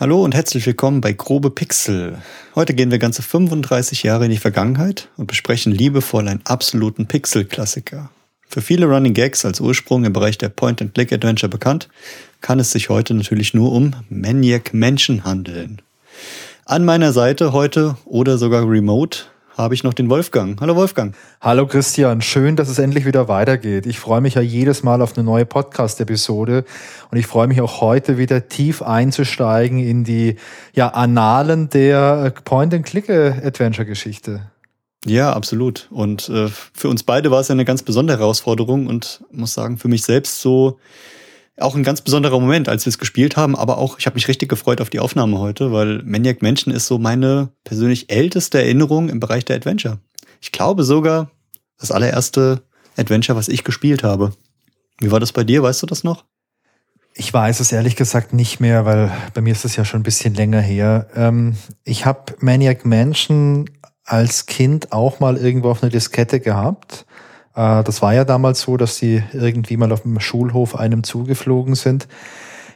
Hallo und herzlich willkommen bei Grobe Pixel. Heute gehen wir ganze 35 Jahre in die Vergangenheit und besprechen liebevoll einen absoluten Pixel-Klassiker. Für viele Running Gags als Ursprung im Bereich der Point-and-Click-Adventure bekannt, kann es sich heute natürlich nur um Maniac Mansion handeln. An meiner Seite heute oder sogar remote habe ich noch den Wolfgang. Hallo Wolfgang. Hallo Christian, schön, dass es endlich wieder weitergeht. Ich freue mich ja jedes Mal auf eine neue Podcast-Episode und ich freue mich auch heute wieder tief einzusteigen in die ja, Annalen der Point-and-Click-Adventure-Geschichte. Ja, absolut. Und äh, für uns beide war es ja eine ganz besondere Herausforderung und muss sagen, für mich selbst so auch ein ganz besonderer Moment, als wir es gespielt haben, aber auch, ich habe mich richtig gefreut auf die Aufnahme heute, weil Maniac Mansion ist so meine persönlich älteste Erinnerung im Bereich der Adventure. Ich glaube sogar das allererste Adventure, was ich gespielt habe. Wie war das bei dir? Weißt du das noch? Ich weiß es ehrlich gesagt nicht mehr, weil bei mir ist es ja schon ein bisschen länger her. Ähm, ich habe Maniac Mansion als Kind auch mal irgendwo auf einer Diskette gehabt das war ja damals so, dass sie irgendwie mal auf dem Schulhof einem zugeflogen sind.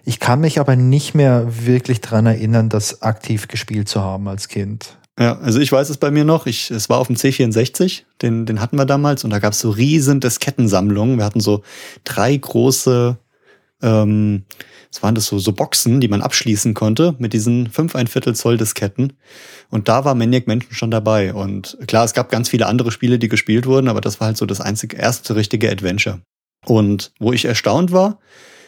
Ich kann mich aber nicht mehr wirklich dran erinnern, das aktiv gespielt zu haben als Kind. Ja, also ich weiß es bei mir noch. Ich, es war auf dem C64, den, den hatten wir damals und da gab es so riesen Diskettensammlungen. Wir hatten so drei große ähm, es waren das so, so Boxen, die man abschließen konnte mit diesen 5 ein Viertel Zoll Disketten. Und da war Maniac Mansion schon dabei. Und klar, es gab ganz viele andere Spiele, die gespielt wurden, aber das war halt so das einzige, erste richtige Adventure. Und wo ich erstaunt war,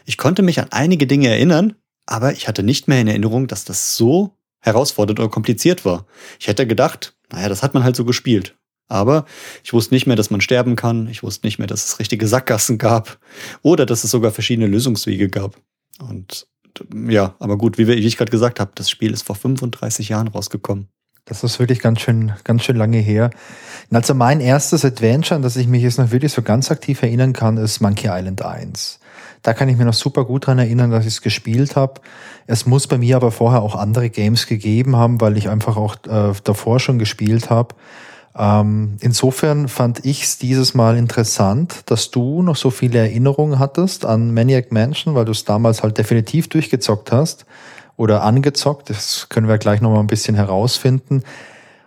ich konnte mich an einige Dinge erinnern, aber ich hatte nicht mehr in Erinnerung, dass das so herausfordernd oder kompliziert war. Ich hätte gedacht, naja, das hat man halt so gespielt. Aber ich wusste nicht mehr, dass man sterben kann. Ich wusste nicht mehr, dass es richtige Sackgassen gab oder dass es sogar verschiedene Lösungswege gab. Und ja, aber gut, wie, ich gerade gesagt habe, das Spiel ist vor 35 Jahren rausgekommen. Das ist wirklich ganz schön, ganz schön lange her. Und also mein erstes Adventure, an das ich mich jetzt noch wirklich so ganz aktiv erinnern kann, ist Monkey Island 1. Da kann ich mir noch super gut dran erinnern, dass ich es gespielt habe. Es muss bei mir aber vorher auch andere Games gegeben haben, weil ich einfach auch äh, davor schon gespielt habe. Ähm, insofern fand ich es dieses Mal interessant, dass du noch so viele Erinnerungen hattest an Maniac Mansion, weil du es damals halt definitiv durchgezockt hast oder angezockt. Das können wir gleich nochmal ein bisschen herausfinden.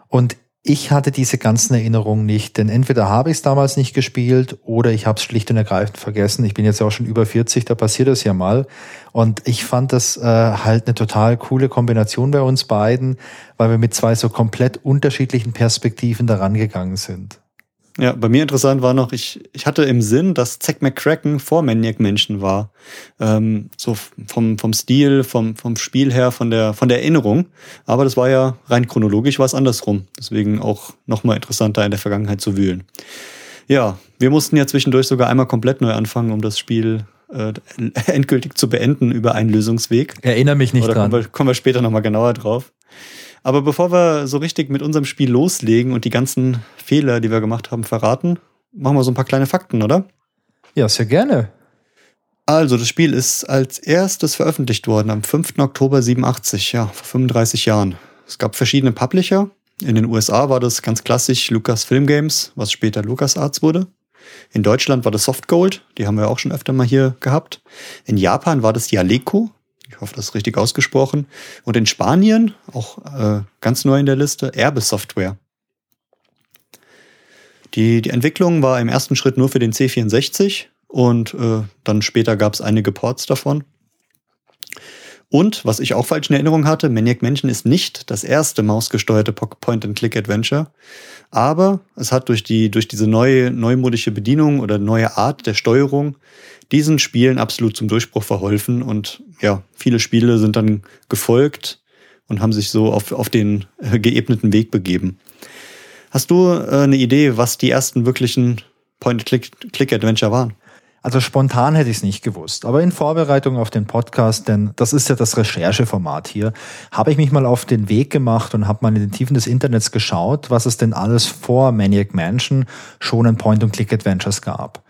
Und ich hatte diese ganzen Erinnerungen nicht, denn entweder habe ich es damals nicht gespielt oder ich habe es schlicht und ergreifend vergessen. Ich bin jetzt auch schon über 40, da passiert das ja mal. Und ich fand das äh, halt eine total coole Kombination bei uns beiden, weil wir mit zwei so komplett unterschiedlichen Perspektiven daran gegangen sind. Ja, bei mir interessant war noch, ich, ich hatte im Sinn, dass Zack McCracken vor Maniac Mansion war. Ähm, so vom, vom Stil, vom, vom Spiel her, von der, von der Erinnerung. Aber das war ja rein chronologisch, war es andersrum. Deswegen auch nochmal interessanter in der Vergangenheit zu wühlen. Ja, wir mussten ja zwischendurch sogar einmal komplett neu anfangen, um das Spiel äh, endgültig zu beenden über einen Lösungsweg. Erinnere mich nicht Oder dran. Kommen wir, kommen wir später nochmal genauer drauf. Aber bevor wir so richtig mit unserem Spiel loslegen und die ganzen Fehler, die wir gemacht haben, verraten, machen wir so ein paar kleine Fakten, oder? Ja, sehr gerne. Also, das Spiel ist als erstes veröffentlicht worden am 5. Oktober 87, ja, vor 35 Jahren. Es gab verschiedene Publisher. In den USA war das ganz klassisch Lucasfilm Games, was später LucasArts wurde. In Deutschland war das Softgold, die haben wir auch schon öfter mal hier gehabt. In Japan war das die Aleco, ich hoffe, das ist richtig ausgesprochen. Und in Spanien, auch äh, ganz neu in der Liste, Erbe Software. Die, die Entwicklung war im ersten Schritt nur für den C64 und äh, dann später gab es einige Ports davon. Und, was ich auch falsch in Erinnerung hatte, Maniac Mansion ist nicht das erste mausgesteuerte Point-and-Click-Adventure, aber es hat durch, die, durch diese neue, neumodische Bedienung oder neue Art der Steuerung diesen Spielen absolut zum Durchbruch verholfen und ja, viele Spiele sind dann gefolgt und haben sich so auf, auf den äh, geebneten Weg begeben. Hast du äh, eine Idee, was die ersten wirklichen Point-and-Click-Adventure waren? Also spontan hätte ich es nicht gewusst. Aber in Vorbereitung auf den Podcast, denn das ist ja das Rechercheformat hier, habe ich mich mal auf den Weg gemacht und habe mal in den Tiefen des Internets geschaut, was es denn alles vor Maniac Mansion schon in Point-and-Click-Adventures gab.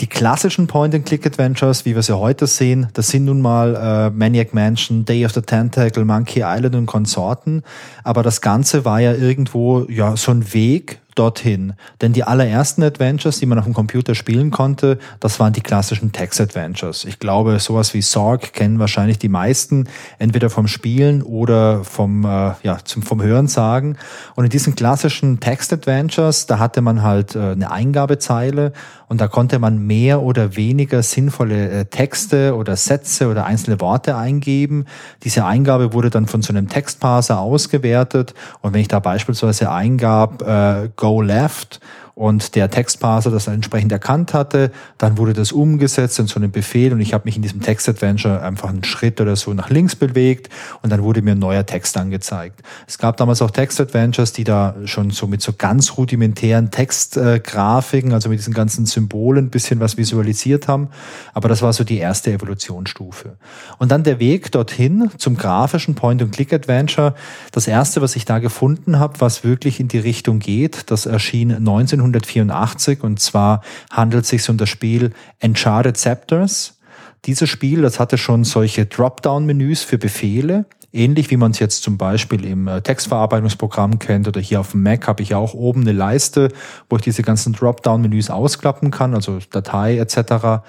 Die klassischen Point-and-Click-Adventures, wie wir sie heute sehen, das sind nun mal äh, Maniac Mansion, Day of the Tentacle, Monkey Island und Konsorten. Aber das Ganze war ja irgendwo ja so ein Weg dorthin. Denn die allerersten Adventures, die man auf dem Computer spielen konnte, das waren die klassischen Text-Adventures. Ich glaube, sowas wie Sorg kennen wahrscheinlich die meisten, entweder vom Spielen oder vom, äh, ja, zum, vom Hören sagen. Und in diesen klassischen Text-Adventures, da hatte man halt äh, eine Eingabezeile und da konnte man mehr oder weniger sinnvolle äh, Texte oder Sätze oder einzelne Worte eingeben. Diese Eingabe wurde dann von so einem Textparser ausgewertet und wenn ich da beispielsweise eingab äh, Go Left und der Textparser das entsprechend erkannt hatte. Dann wurde das umgesetzt in so einem Befehl und ich habe mich in diesem Text-Adventure einfach einen Schritt oder so nach links bewegt und dann wurde mir ein neuer Text angezeigt. Es gab damals auch Text-Adventures, die da schon so mit so ganz rudimentären Textgrafiken, also mit diesen ganzen Symbolen ein bisschen was visualisiert haben. Aber das war so die erste Evolutionsstufe. Und dann der Weg dorthin zum grafischen Point-and-Click-Adventure. Das erste, was ich da gefunden habe, was wirklich in die Richtung geht, das erschien 19 1984 und zwar handelt es sich um das Spiel Enchanted Scepters. Dieses Spiel, das hatte schon solche Dropdown-Menüs für Befehle, ähnlich wie man es jetzt zum Beispiel im äh, Textverarbeitungsprogramm kennt oder hier auf dem Mac habe ich auch oben eine Leiste, wo ich diese ganzen Dropdown-Menüs ausklappen kann, also Datei etc.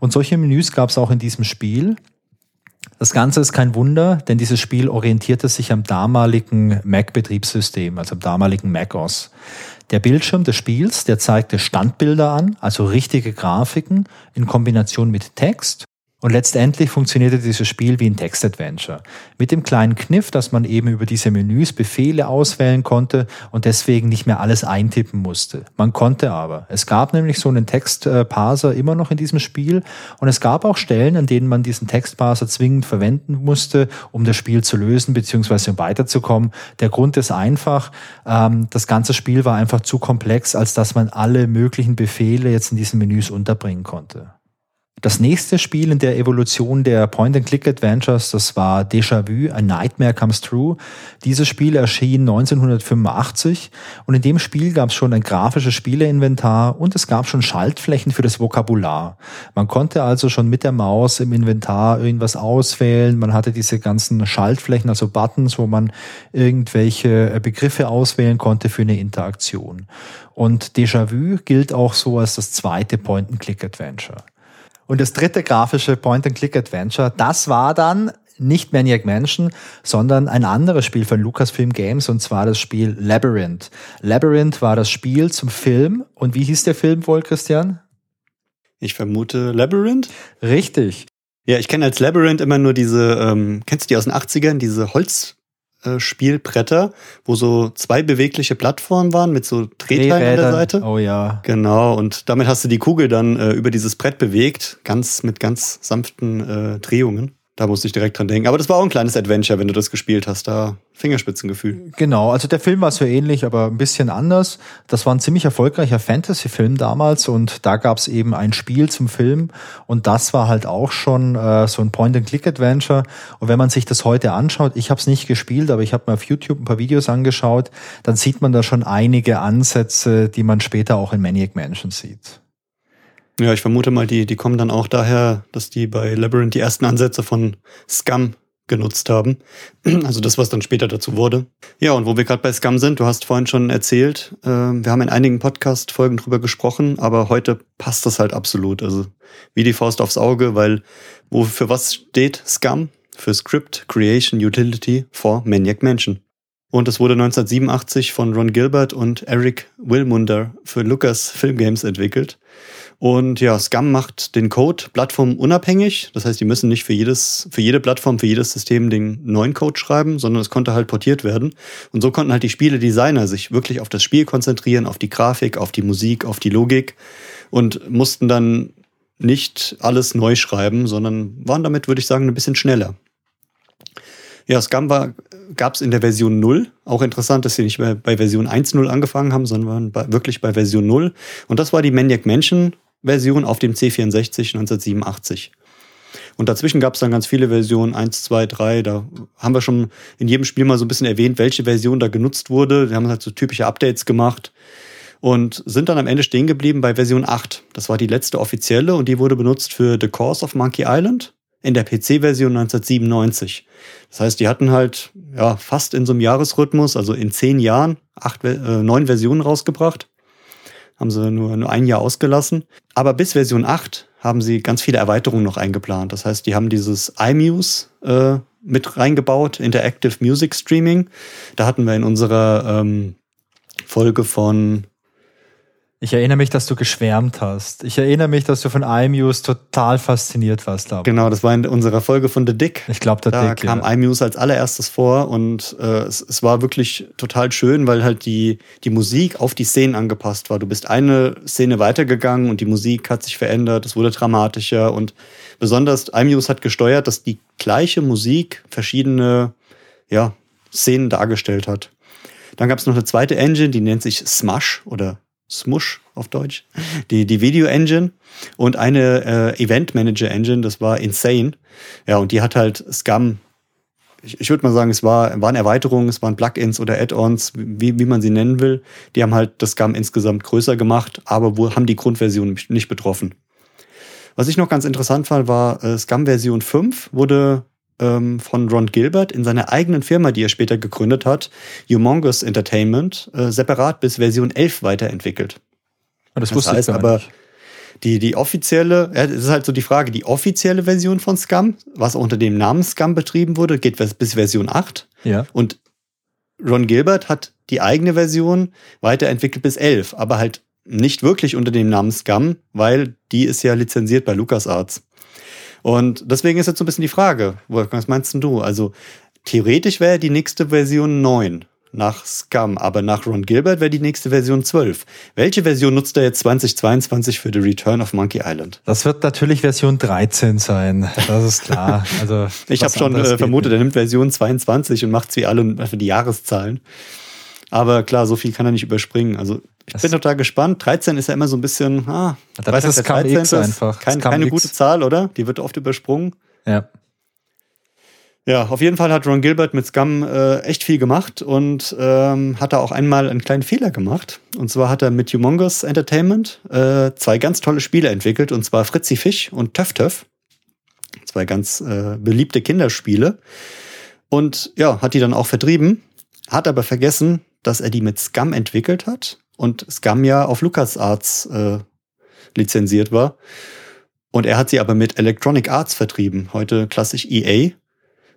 Und solche Menüs gab es auch in diesem Spiel. Das Ganze ist kein Wunder, denn dieses Spiel orientierte sich am damaligen Mac-Betriebssystem, also am damaligen Mac OS. Der Bildschirm des Spiels, der zeigte Standbilder an, also richtige Grafiken in Kombination mit Text und letztendlich funktionierte dieses Spiel wie ein Text-Adventure. Mit dem kleinen Kniff, dass man eben über diese Menüs Befehle auswählen konnte und deswegen nicht mehr alles eintippen musste. Man konnte aber. Es gab nämlich so einen Textparser immer noch in diesem Spiel und es gab auch Stellen, an denen man diesen Textparser zwingend verwenden musste, um das Spiel zu lösen bzw. um weiterzukommen. Der Grund ist einfach, ähm, das ganze Spiel war einfach zu komplex, als dass man alle möglichen Befehle jetzt in diesen Menüs unterbringen konnte. Das nächste Spiel in der Evolution der Point-and-Click-Adventures, das war Déjà-vu, A Nightmare Comes True. Dieses Spiel erschien 1985 und in dem Spiel gab es schon ein grafisches Spieleinventar und es gab schon Schaltflächen für das Vokabular. Man konnte also schon mit der Maus im Inventar irgendwas auswählen. Man hatte diese ganzen Schaltflächen, also Buttons, wo man irgendwelche Begriffe auswählen konnte für eine Interaktion. Und Déjà-vu gilt auch so als das zweite Point-and-Click-Adventure. Und das dritte grafische Point-and-Click-Adventure, das war dann nicht Maniac Mansion, sondern ein anderes Spiel von Lucasfilm Games und zwar das Spiel Labyrinth. Labyrinth war das Spiel zum Film und wie hieß der Film wohl, Christian? Ich vermute Labyrinth. Richtig. Ja, ich kenne als Labyrinth immer nur diese, ähm, kennst du die aus den 80ern, diese Holz, Spielbretter, wo so zwei bewegliche Plattformen waren mit so Drehteilen an der Seite. Oh ja. Genau, und damit hast du die Kugel dann äh, über dieses Brett bewegt, ganz mit ganz sanften äh, Drehungen. Da musste ich direkt dran denken. Aber das war auch ein kleines Adventure, wenn du das gespielt hast. Da Fingerspitzengefühl. Genau, also der Film war so ähnlich, aber ein bisschen anders. Das war ein ziemlich erfolgreicher Fantasy-Film damals und da gab es eben ein Spiel zum Film und das war halt auch schon äh, so ein Point-and-Click-Adventure. Und wenn man sich das heute anschaut, ich habe es nicht gespielt, aber ich habe mir auf YouTube ein paar Videos angeschaut, dann sieht man da schon einige Ansätze, die man später auch in Maniac Mansion sieht. Ja, ich vermute mal, die, die kommen dann auch daher, dass die bei Labyrinth die ersten Ansätze von Scum genutzt haben. Also das, was dann später dazu wurde. Ja, und wo wir gerade bei Scum sind, du hast vorhin schon erzählt, äh, wir haben in einigen Podcast-Folgen drüber gesprochen, aber heute passt das halt absolut. Also wie die Faust aufs Auge, weil wo für was steht Scum? Für Script Creation Utility for Maniac Mansion. Und es wurde 1987 von Ron Gilbert und Eric Wilmunder für Lucas Film Games entwickelt. Und ja, Scum macht den Code plattformunabhängig. Das heißt, die müssen nicht für jedes, für jede Plattform, für jedes System den neuen Code schreiben, sondern es konnte halt portiert werden. Und so konnten halt die Spieledesigner sich wirklich auf das Spiel konzentrieren, auf die Grafik, auf die Musik, auf die Logik und mussten dann nicht alles neu schreiben, sondern waren damit, würde ich sagen, ein bisschen schneller. Ja, Scum gab es in der Version 0. Auch interessant, dass sie nicht bei, bei Version 1.0 angefangen haben, sondern bei, wirklich bei Version 0. Und das war die Maniac Mansion Version auf dem C64 1987. Und dazwischen gab es dann ganz viele Versionen, 1, 2, 3. Da haben wir schon in jedem Spiel mal so ein bisschen erwähnt, welche Version da genutzt wurde. Wir haben halt so typische Updates gemacht und sind dann am Ende stehen geblieben bei Version 8. Das war die letzte offizielle und die wurde benutzt für The Course of Monkey Island, in der PC-Version 1997. Das heißt, die hatten halt ja fast in so einem Jahresrhythmus, also in zehn Jahren, acht, äh, neun Versionen rausgebracht. Haben sie nur, nur ein Jahr ausgelassen. Aber bis Version 8 haben sie ganz viele Erweiterungen noch eingeplant. Das heißt, die haben dieses iMuse äh, mit reingebaut, Interactive Music Streaming. Da hatten wir in unserer ähm, Folge von ich erinnere mich, dass du geschwärmt hast. Ich erinnere mich, dass du von iMuse total fasziniert warst. Damals. Genau, das war in unserer Folge von The Dick. Ich glaube, The da Dick. Da kam ja. iMuse als allererstes vor und äh, es, es war wirklich total schön, weil halt die, die Musik auf die Szenen angepasst war. Du bist eine Szene weitergegangen und die Musik hat sich verändert, es wurde dramatischer und besonders iMuse hat gesteuert, dass die gleiche Musik verschiedene ja, Szenen dargestellt hat. Dann gab es noch eine zweite Engine, die nennt sich Smush oder Smush auf Deutsch, die, die Video Engine und eine äh, Event Manager Engine, das war Insane. Ja, und die hat halt Scum, ich, ich würde mal sagen, es war, waren Erweiterungen, es waren Plugins oder Add-ons, wie, wie man sie nennen will. Die haben halt das Scum insgesamt größer gemacht, aber wo haben die Grundversion nicht betroffen. Was ich noch ganz interessant fand, war äh, Scum Version 5 wurde ähm, von Ron Gilbert in seiner eigenen Firma, die er später gegründet hat, Humongous Entertainment, äh, separat bis Version 11 weiterentwickelt. Ah, das, das wusste heißt ich aber, nicht. Die, die offizielle, ja, das ist halt so die Frage, die offizielle Version von Scum, was unter dem Namen Scum betrieben wurde, geht bis Version 8. Ja. Und Ron Gilbert hat die eigene Version weiterentwickelt bis 11, aber halt nicht wirklich unter dem Namen Scum, weil die ist ja lizenziert bei LucasArts. Und deswegen ist jetzt so ein bisschen die Frage, was meinst du? Also theoretisch wäre die nächste Version 9 nach Scum, aber nach Ron Gilbert wäre die nächste Version 12. Welche Version nutzt er jetzt 2022 für The Return of Monkey Island? Das wird natürlich Version 13 sein, das ist klar. Also ich habe schon äh, vermutet, er nimmt Version 22 und macht sie alle für die Jahreszahlen. Aber klar, so viel kann er nicht überspringen. Also ich das bin total gespannt. 13 ist ja immer so ein bisschen, ah, das ist 13 ist einfach. Kein, keine X. gute Zahl, oder? Die wird oft übersprungen. Ja. Ja, auf jeden Fall hat Ron Gilbert mit Scum äh, echt viel gemacht und ähm, hat da auch einmal einen kleinen Fehler gemacht. Und zwar hat er mit Humongous Entertainment äh, zwei ganz tolle Spiele entwickelt, und zwar Fritzi Fisch und Töff Töff. Zwei ganz äh, beliebte Kinderspiele. Und ja, hat die dann auch vertrieben, hat aber vergessen, dass er die mit Scum entwickelt hat und Scum ja auf LucasArts äh, lizenziert war. Und er hat sie aber mit Electronic Arts vertrieben, heute klassisch EA.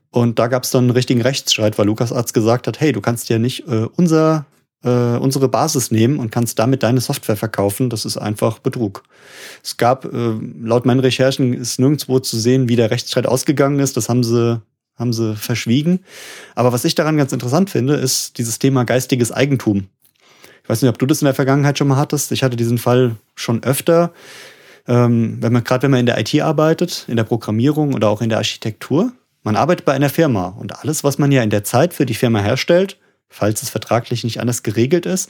Und da gab es dann einen richtigen Rechtsstreit, weil LucasArts gesagt hat, hey, du kannst ja nicht äh, unser, äh, unsere Basis nehmen und kannst damit deine Software verkaufen. Das ist einfach Betrug. Es gab, äh, laut meinen Recherchen ist nirgendwo zu sehen, wie der Rechtsstreit ausgegangen ist. Das haben sie haben sie verschwiegen. Aber was ich daran ganz interessant finde, ist dieses Thema geistiges Eigentum. Ich weiß nicht, ob du das in der Vergangenheit schon mal hattest. Ich hatte diesen Fall schon öfter. Ähm, wenn man gerade wenn man in der IT arbeitet, in der Programmierung oder auch in der Architektur, man arbeitet bei einer Firma und alles, was man ja in der Zeit für die Firma herstellt, falls es vertraglich nicht anders geregelt ist,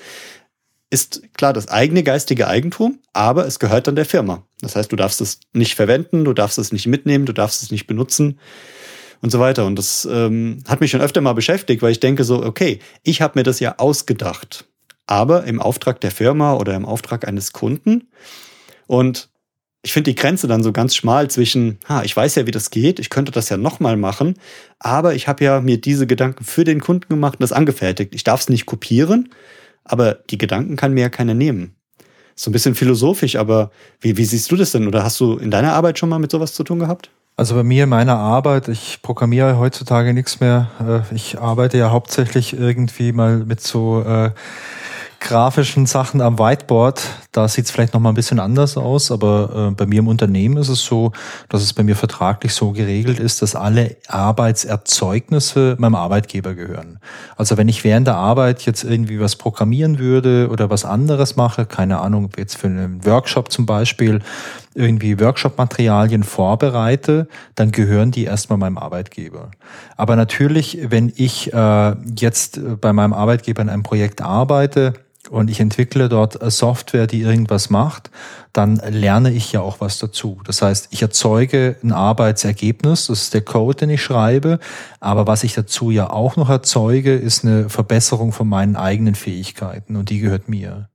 ist klar das eigene geistige Eigentum, aber es gehört dann der Firma. Das heißt, du darfst es nicht verwenden, du darfst es nicht mitnehmen, du darfst es nicht benutzen und so weiter. Und das ähm, hat mich schon öfter mal beschäftigt, weil ich denke so, okay, ich habe mir das ja ausgedacht, aber im Auftrag der Firma oder im Auftrag eines Kunden. Und ich finde die Grenze dann so ganz schmal zwischen, ha, ich weiß ja, wie das geht, ich könnte das ja nochmal machen, aber ich habe ja mir diese Gedanken für den Kunden gemacht und das angefertigt. Ich darf es nicht kopieren, aber die Gedanken kann mir ja keiner nehmen. So ein bisschen philosophisch, aber wie, wie siehst du das denn? Oder hast du in deiner Arbeit schon mal mit sowas zu tun gehabt? Also bei mir in meiner Arbeit, ich programmiere heutzutage nichts mehr. Äh, ich arbeite ja hauptsächlich irgendwie mal mit so äh, grafischen Sachen am Whiteboard, da sieht es vielleicht noch mal ein bisschen anders aus, aber äh, bei mir im Unternehmen ist es so, dass es bei mir vertraglich so geregelt ist, dass alle Arbeitserzeugnisse meinem Arbeitgeber gehören. Also wenn ich während der Arbeit jetzt irgendwie was programmieren würde oder was anderes mache, keine Ahnung, jetzt für einen Workshop zum Beispiel, irgendwie Workshop-Materialien vorbereite, dann gehören die erstmal meinem Arbeitgeber. Aber natürlich, wenn ich äh, jetzt bei meinem Arbeitgeber in einem Projekt arbeite, und ich entwickle dort Software, die irgendwas macht, dann lerne ich ja auch was dazu. Das heißt, ich erzeuge ein Arbeitsergebnis, das ist der Code, den ich schreibe, aber was ich dazu ja auch noch erzeuge, ist eine Verbesserung von meinen eigenen Fähigkeiten und die gehört mir.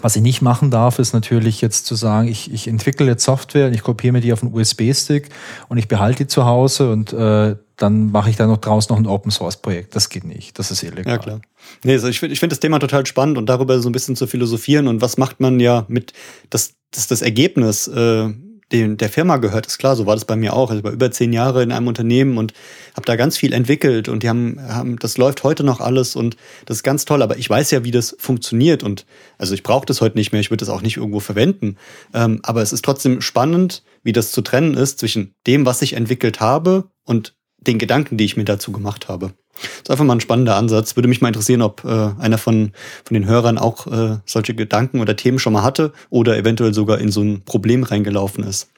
Was ich nicht machen darf, ist natürlich jetzt zu sagen, ich, ich entwickle jetzt Software und ich kopiere mir die auf einen USB-Stick und ich behalte die zu Hause und äh, dann mache ich da noch draußen noch ein Open Source Projekt. Das geht nicht. Das ist illegal. Ja, klar. Nee, also ich finde ich finde das Thema total spannend und darüber so ein bisschen zu philosophieren und was macht man ja mit, das, das, das Ergebnis, äh, den, der Firma gehört, ist klar, so war das bei mir auch. Also ich war über zehn Jahre in einem Unternehmen und habe da ganz viel entwickelt und die haben, haben, das läuft heute noch alles und das ist ganz toll, aber ich weiß ja, wie das funktioniert und also ich brauche das heute nicht mehr, ich würde das auch nicht irgendwo verwenden. Ähm, aber es ist trotzdem spannend, wie das zu trennen ist zwischen dem, was ich entwickelt habe und den Gedanken, die ich mir dazu gemacht habe. Das ist einfach mal ein spannender Ansatz. Würde mich mal interessieren, ob äh, einer von, von den Hörern auch äh, solche Gedanken oder Themen schon mal hatte oder eventuell sogar in so ein Problem reingelaufen ist.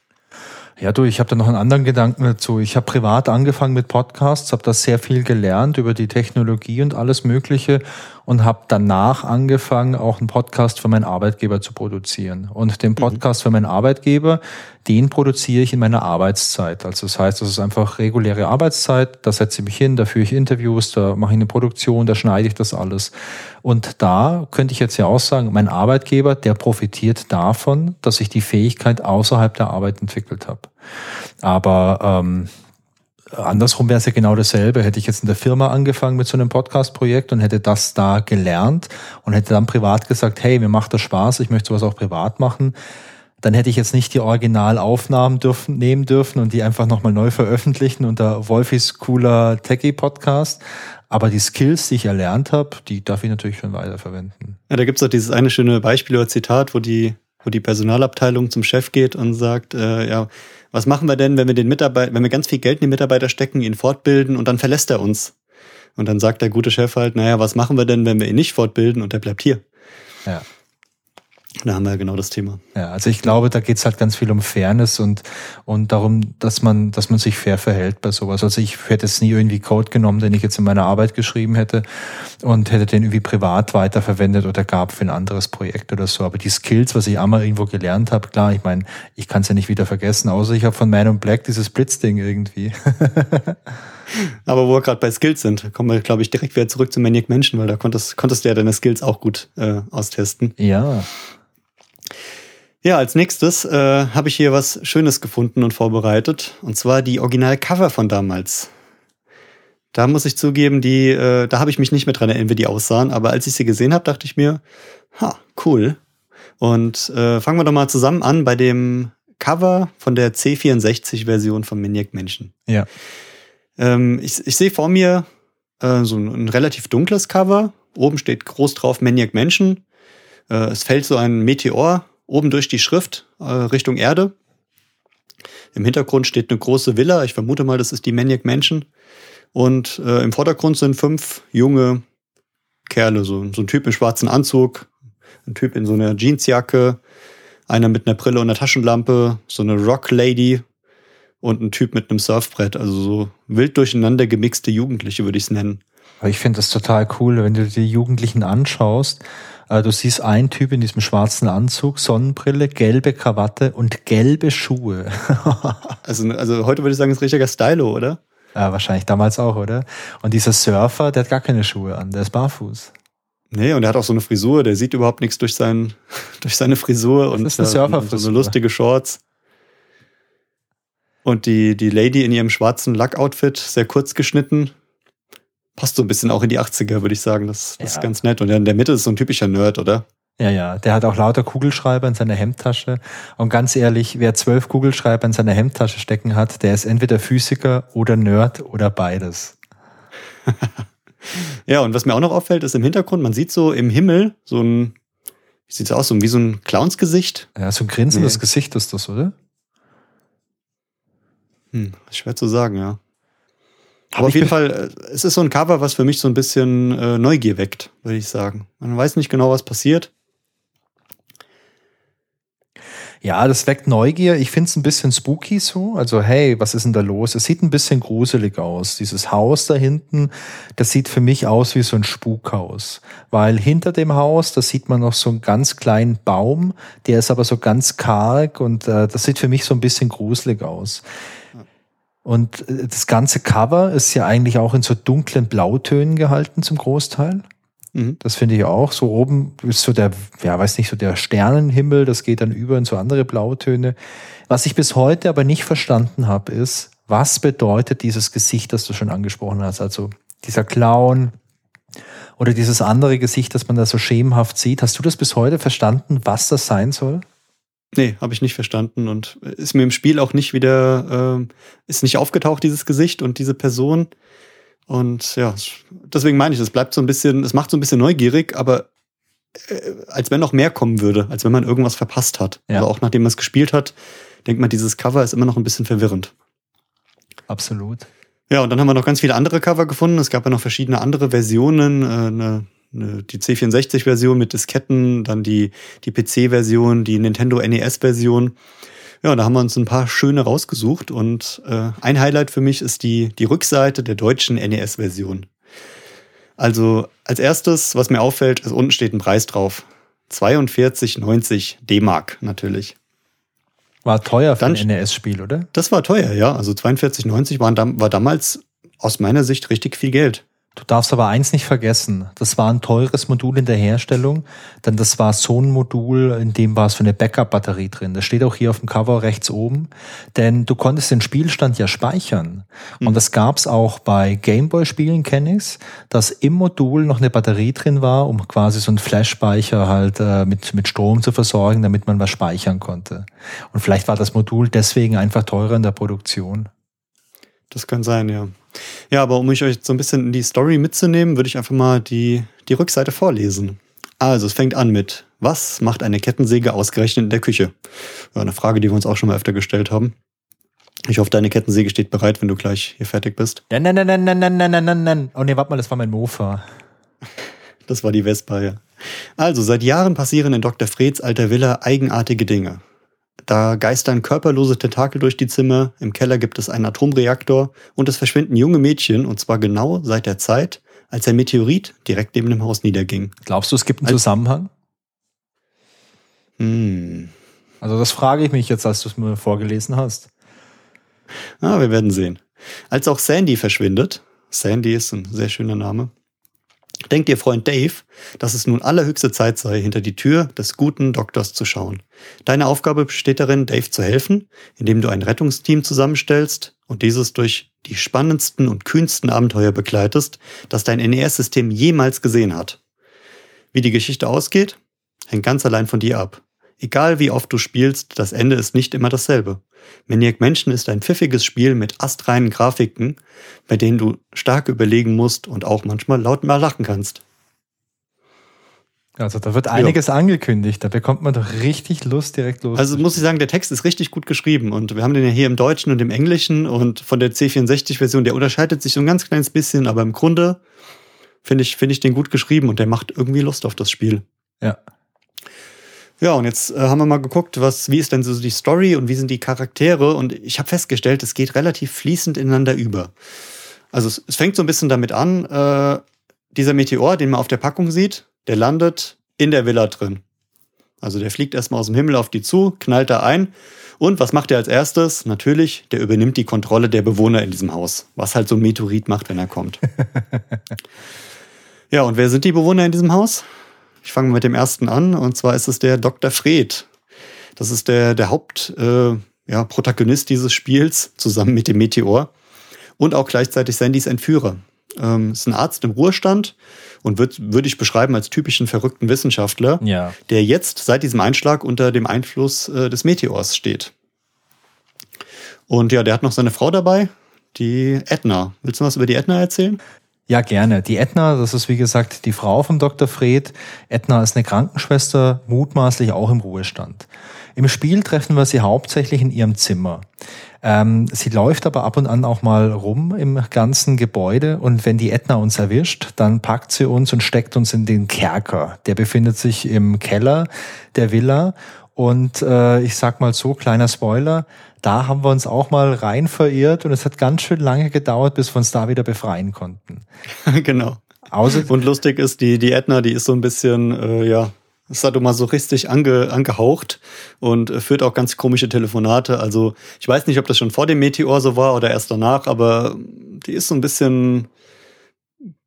Ja, du, ich habe da noch einen anderen Gedanken dazu. Ich habe privat angefangen mit Podcasts, habe da sehr viel gelernt über die Technologie und alles Mögliche und habe danach angefangen, auch einen Podcast für meinen Arbeitgeber zu produzieren. Und den mhm. Podcast mhm. für meinen Arbeitgeber, den produziere ich in meiner Arbeitszeit. Also das heißt, das ist einfach reguläre Arbeitszeit. Da setze ich mich hin, da führe ich Interviews, da mache ich eine Produktion, da schneide ich das alles. Und da könnte ich jetzt ja auch sagen, mein Arbeitgeber, der profitiert davon, dass ich die Fähigkeit außerhalb der Arbeit entwickelt habe. Aber ähm, andersrum wäre es ja genau dasselbe. Hätte ich jetzt in der Firma angefangen mit so einem Podcast-Projekt und hätte das da gelernt und hätte dann privat gesagt, hey, mir macht das Spaß, ich möchte sowas auch privat machen, dann hätte ich jetzt nicht die Originalaufnahmen dürfen, nehmen dürfen und die einfach nochmal neu veröffentlichen unter Wolfis cooler Techie-Podcast. Aber die Skills, die ich erlernt habe, die darf ich natürlich schon weiterverwenden. Ja, da gibt's doch dieses eine schöne Beispiel oder Zitat, wo die, wo die Personalabteilung zum Chef geht und sagt, äh, ja, was machen wir denn, wenn wir den Mitarbeiter, wenn wir ganz viel Geld in den Mitarbeiter stecken, ihn fortbilden und dann verlässt er uns? Und dann sagt der gute Chef halt, naja, was machen wir denn, wenn wir ihn nicht fortbilden und er bleibt hier? Ja. Da haben wir ja genau das Thema. Ja, also ich glaube, da geht's halt ganz viel um Fairness und, und darum, dass man, dass man sich fair verhält bei sowas. Also ich hätte jetzt nie irgendwie Code genommen, den ich jetzt in meiner Arbeit geschrieben hätte und hätte den irgendwie privat weiterverwendet oder gab für ein anderes Projekt oder so. Aber die Skills, was ich einmal irgendwo gelernt habe, klar, ich meine, ich kann es ja nicht wieder vergessen, außer ich habe von Man und Black dieses Blitzding irgendwie. Aber wo wir gerade bei Skills sind, kommen wir, glaube ich, direkt wieder zurück zu Maniac Menschen, weil da konntest, konntest du ja deine Skills auch gut äh, austesten. Ja. Ja, als nächstes äh, habe ich hier was Schönes gefunden und vorbereitet. Und zwar die Original-Cover von damals. Da muss ich zugeben, die, äh, da habe ich mich nicht mehr dran erinnert, wie die aussahen. Aber als ich sie gesehen habe, dachte ich mir, ha, cool. Und äh, fangen wir doch mal zusammen an bei dem Cover von der C64-Version von Maniac Menschen. Ja. Ähm, ich, ich sehe vor mir äh, so ein, ein relativ dunkles Cover. Oben steht groß drauf Maniac Menschen. Äh, es fällt so ein Meteor oben durch die Schrift äh, Richtung Erde. Im Hintergrund steht eine große Villa. Ich vermute mal, das ist die Maniac Mansion. Und äh, im Vordergrund sind fünf junge Kerle, so, so ein Typ im schwarzen Anzug, ein Typ in so einer Jeansjacke, einer mit einer Brille und einer Taschenlampe, so eine Rock Lady und ein Typ mit einem Surfbrett. Also so wild durcheinander gemixte Jugendliche, würde ich es nennen. Ich finde das total cool, wenn du die Jugendlichen anschaust du siehst einen Typ in diesem schwarzen Anzug, Sonnenbrille, gelbe Krawatte und gelbe Schuhe. also, also heute würde ich sagen, ist richtiger Stylo, oder? Ja, wahrscheinlich damals auch, oder? Und dieser Surfer, der hat gar keine Schuhe an, der ist barfuß. Nee, und er hat auch so eine Frisur, der sieht überhaupt nichts durch, sein, durch seine Frisur und, das ist eine und so eine lustige Shorts. Und die, die Lady in ihrem schwarzen Lackoutfit, sehr kurz geschnitten, passt so ein bisschen auch in die 80er, würde ich sagen. Das, das ja. ist ganz nett. Und in der Mitte ist so ein typischer Nerd, oder? Ja, ja, der hat auch lauter Kugelschreiber in seiner Hemdtasche. Und ganz ehrlich, wer zwölf Kugelschreiber in seiner Hemdtasche stecken hat, der ist entweder Physiker oder Nerd oder beides. ja, und was mir auch noch auffällt, ist im Hintergrund, man sieht so im Himmel so ein, wie sieht's aus, so wie so ein Clownsgesicht. Ja, so ein grinsendes nee. Gesicht ist das, oder? Hm, schwer zu sagen, ja. Aber auf jeden Fall, äh, es ist so ein Cover, was für mich so ein bisschen äh, Neugier weckt, würde ich sagen. Man weiß nicht genau, was passiert. Ja, das weckt Neugier. Ich finde es ein bisschen spooky so. Also, hey, was ist denn da los? Es sieht ein bisschen gruselig aus. Dieses Haus da hinten, das sieht für mich aus wie so ein Spukhaus. Weil hinter dem Haus, da sieht man noch so einen ganz kleinen Baum, der ist aber so ganz karg und äh, das sieht für mich so ein bisschen gruselig aus. Und äh, das ganze Cover ist ja eigentlich auch in so dunklen Blautönen gehalten zum Großteil. Mhm. Das finde ich auch. So oben ist so der, ja, weiß nicht, so der Sternenhimmel, das geht dann über in so andere Blautöne. Was ich bis heute aber nicht verstanden habe, ist, was bedeutet dieses Gesicht, das du schon angesprochen hast? Also dieser Clown oder dieses andere Gesicht, das man da so schemenhaft sieht. Hast du das bis heute verstanden, was das sein soll? Nee, habe ich nicht verstanden und ist mir im Spiel auch nicht wieder, äh, ist nicht aufgetaucht, dieses Gesicht und diese Person. Und ja, deswegen meine ich, es bleibt so ein bisschen, es macht so ein bisschen neugierig, aber äh, als wenn noch mehr kommen würde, als wenn man irgendwas verpasst hat. Ja. Also auch nachdem man es gespielt hat, denkt man, dieses Cover ist immer noch ein bisschen verwirrend. Absolut. Ja, und dann haben wir noch ganz viele andere Cover gefunden. Es gab ja noch verschiedene andere Versionen. Äh, eine, eine, die C64-Version mit Disketten, dann die, die PC-Version, die Nintendo NES-Version. Ja, da haben wir uns ein paar schöne rausgesucht. Und äh, ein Highlight für mich ist die, die Rückseite der deutschen NES-Version. Also als erstes, was mir auffällt, ist unten steht ein Preis drauf. 42,90 D-Mark natürlich. War teuer für Dann, ein NES-Spiel, oder? Das war teuer, ja. Also 42,90 war damals aus meiner Sicht richtig viel Geld. Du darfst aber eins nicht vergessen. Das war ein teures Modul in der Herstellung, denn das war so ein Modul, in dem war so eine Backup-Batterie drin. Das steht auch hier auf dem Cover rechts oben. Denn du konntest den Spielstand ja speichern. Mhm. Und das gab's auch bei Gameboy-Spielen, kenne ich's, dass im Modul noch eine Batterie drin war, um quasi so einen Flash-Speicher halt äh, mit, mit Strom zu versorgen, damit man was speichern konnte. Und vielleicht war das Modul deswegen einfach teurer in der Produktion. Das kann sein, ja. Ja, aber um euch so ein bisschen in die Story mitzunehmen, würde ich einfach mal die, die Rückseite vorlesen. Also, es fängt an mit, was macht eine Kettensäge ausgerechnet in der Küche? Ja, eine Frage, die wir uns auch schon mal öfter gestellt haben. Ich hoffe, deine Kettensäge steht bereit, wenn du gleich hier fertig bist. Nein, nein, nein, nein, nein, nein, nein, nein, nein. Oh nee, warte mal, das war mein Mofa. Das war die Vespa, ja. Also, seit Jahren passieren in Dr. Freds alter Villa eigenartige Dinge. Da geistern körperlose Tentakel durch die Zimmer, im Keller gibt es einen Atomreaktor und es verschwinden junge Mädchen, und zwar genau seit der Zeit, als ein Meteorit direkt neben dem Haus niederging. Glaubst du, es gibt einen als Zusammenhang? Hm. Also das frage ich mich jetzt, als du es mir vorgelesen hast. Ah, wir werden sehen. Als auch Sandy verschwindet, Sandy ist ein sehr schöner Name, denkt ihr Freund Dave, dass es nun allerhöchste Zeit sei, hinter die Tür des guten Doktors zu schauen. Deine Aufgabe besteht darin, Dave zu helfen, indem du ein Rettungsteam zusammenstellst und dieses durch die spannendsten und kühnsten Abenteuer begleitest, das dein NES-System jemals gesehen hat. Wie die Geschichte ausgeht, hängt ganz allein von dir ab. Egal wie oft du spielst, das Ende ist nicht immer dasselbe. Maniac Mansion ist ein pfiffiges Spiel mit astreinen Grafiken, bei denen du stark überlegen musst und auch manchmal laut mal lachen kannst. Also da wird einiges ja. angekündigt, da bekommt man doch richtig Lust direkt los. Also muss ich sagen, der Text ist richtig gut geschrieben und wir haben den ja hier im Deutschen und im Englischen und von der C64-Version, der unterscheidet sich so ein ganz kleines bisschen, aber im Grunde finde ich, finde ich den gut geschrieben und der macht irgendwie Lust auf das Spiel. Ja. Ja, und jetzt äh, haben wir mal geguckt, was, wie ist denn so die Story und wie sind die Charaktere und ich habe festgestellt, es geht relativ fließend ineinander über. Also es, es fängt so ein bisschen damit an, äh, dieser Meteor, den man auf der Packung sieht, der landet in der Villa drin. Also der fliegt erstmal aus dem Himmel auf die zu, knallt da ein und was macht er als erstes? Natürlich, der übernimmt die Kontrolle der Bewohner in diesem Haus, was halt so ein Meteorit macht, wenn er kommt. ja, und wer sind die Bewohner in diesem Haus? Ich fange mit dem ersten an, und zwar ist es der Dr. Fred. Das ist der, der Hauptprotagonist äh, ja, Protagonist dieses Spiels, zusammen mit dem Meteor. Und auch gleichzeitig Sandys Entführer. Ähm, ist ein Arzt im Ruhestand und würde ich beschreiben als typischen verrückten Wissenschaftler, ja. der jetzt seit diesem Einschlag unter dem Einfluss äh, des Meteors steht. Und ja, der hat noch seine Frau dabei, die Edna. Willst du was über die Edna erzählen? Ja, gerne. Die Edna, das ist wie gesagt die Frau vom Dr. Fred. Edna ist eine Krankenschwester, mutmaßlich auch im Ruhestand. Im Spiel treffen wir sie hauptsächlich in ihrem Zimmer. Ähm, sie läuft aber ab und an auch mal rum im ganzen Gebäude und wenn die Edna uns erwischt, dann packt sie uns und steckt uns in den Kerker. Der befindet sich im Keller der Villa und äh, ich sag mal so, kleiner Spoiler, da haben wir uns auch mal rein verirrt und es hat ganz schön lange gedauert, bis wir uns da wieder befreien konnten. genau. Außer und lustig ist, die, die Edna, die ist so ein bisschen, äh, ja, sadomasochistisch ange, angehaucht und führt auch ganz komische Telefonate. Also ich weiß nicht, ob das schon vor dem Meteor so war oder erst danach, aber die ist so ein bisschen,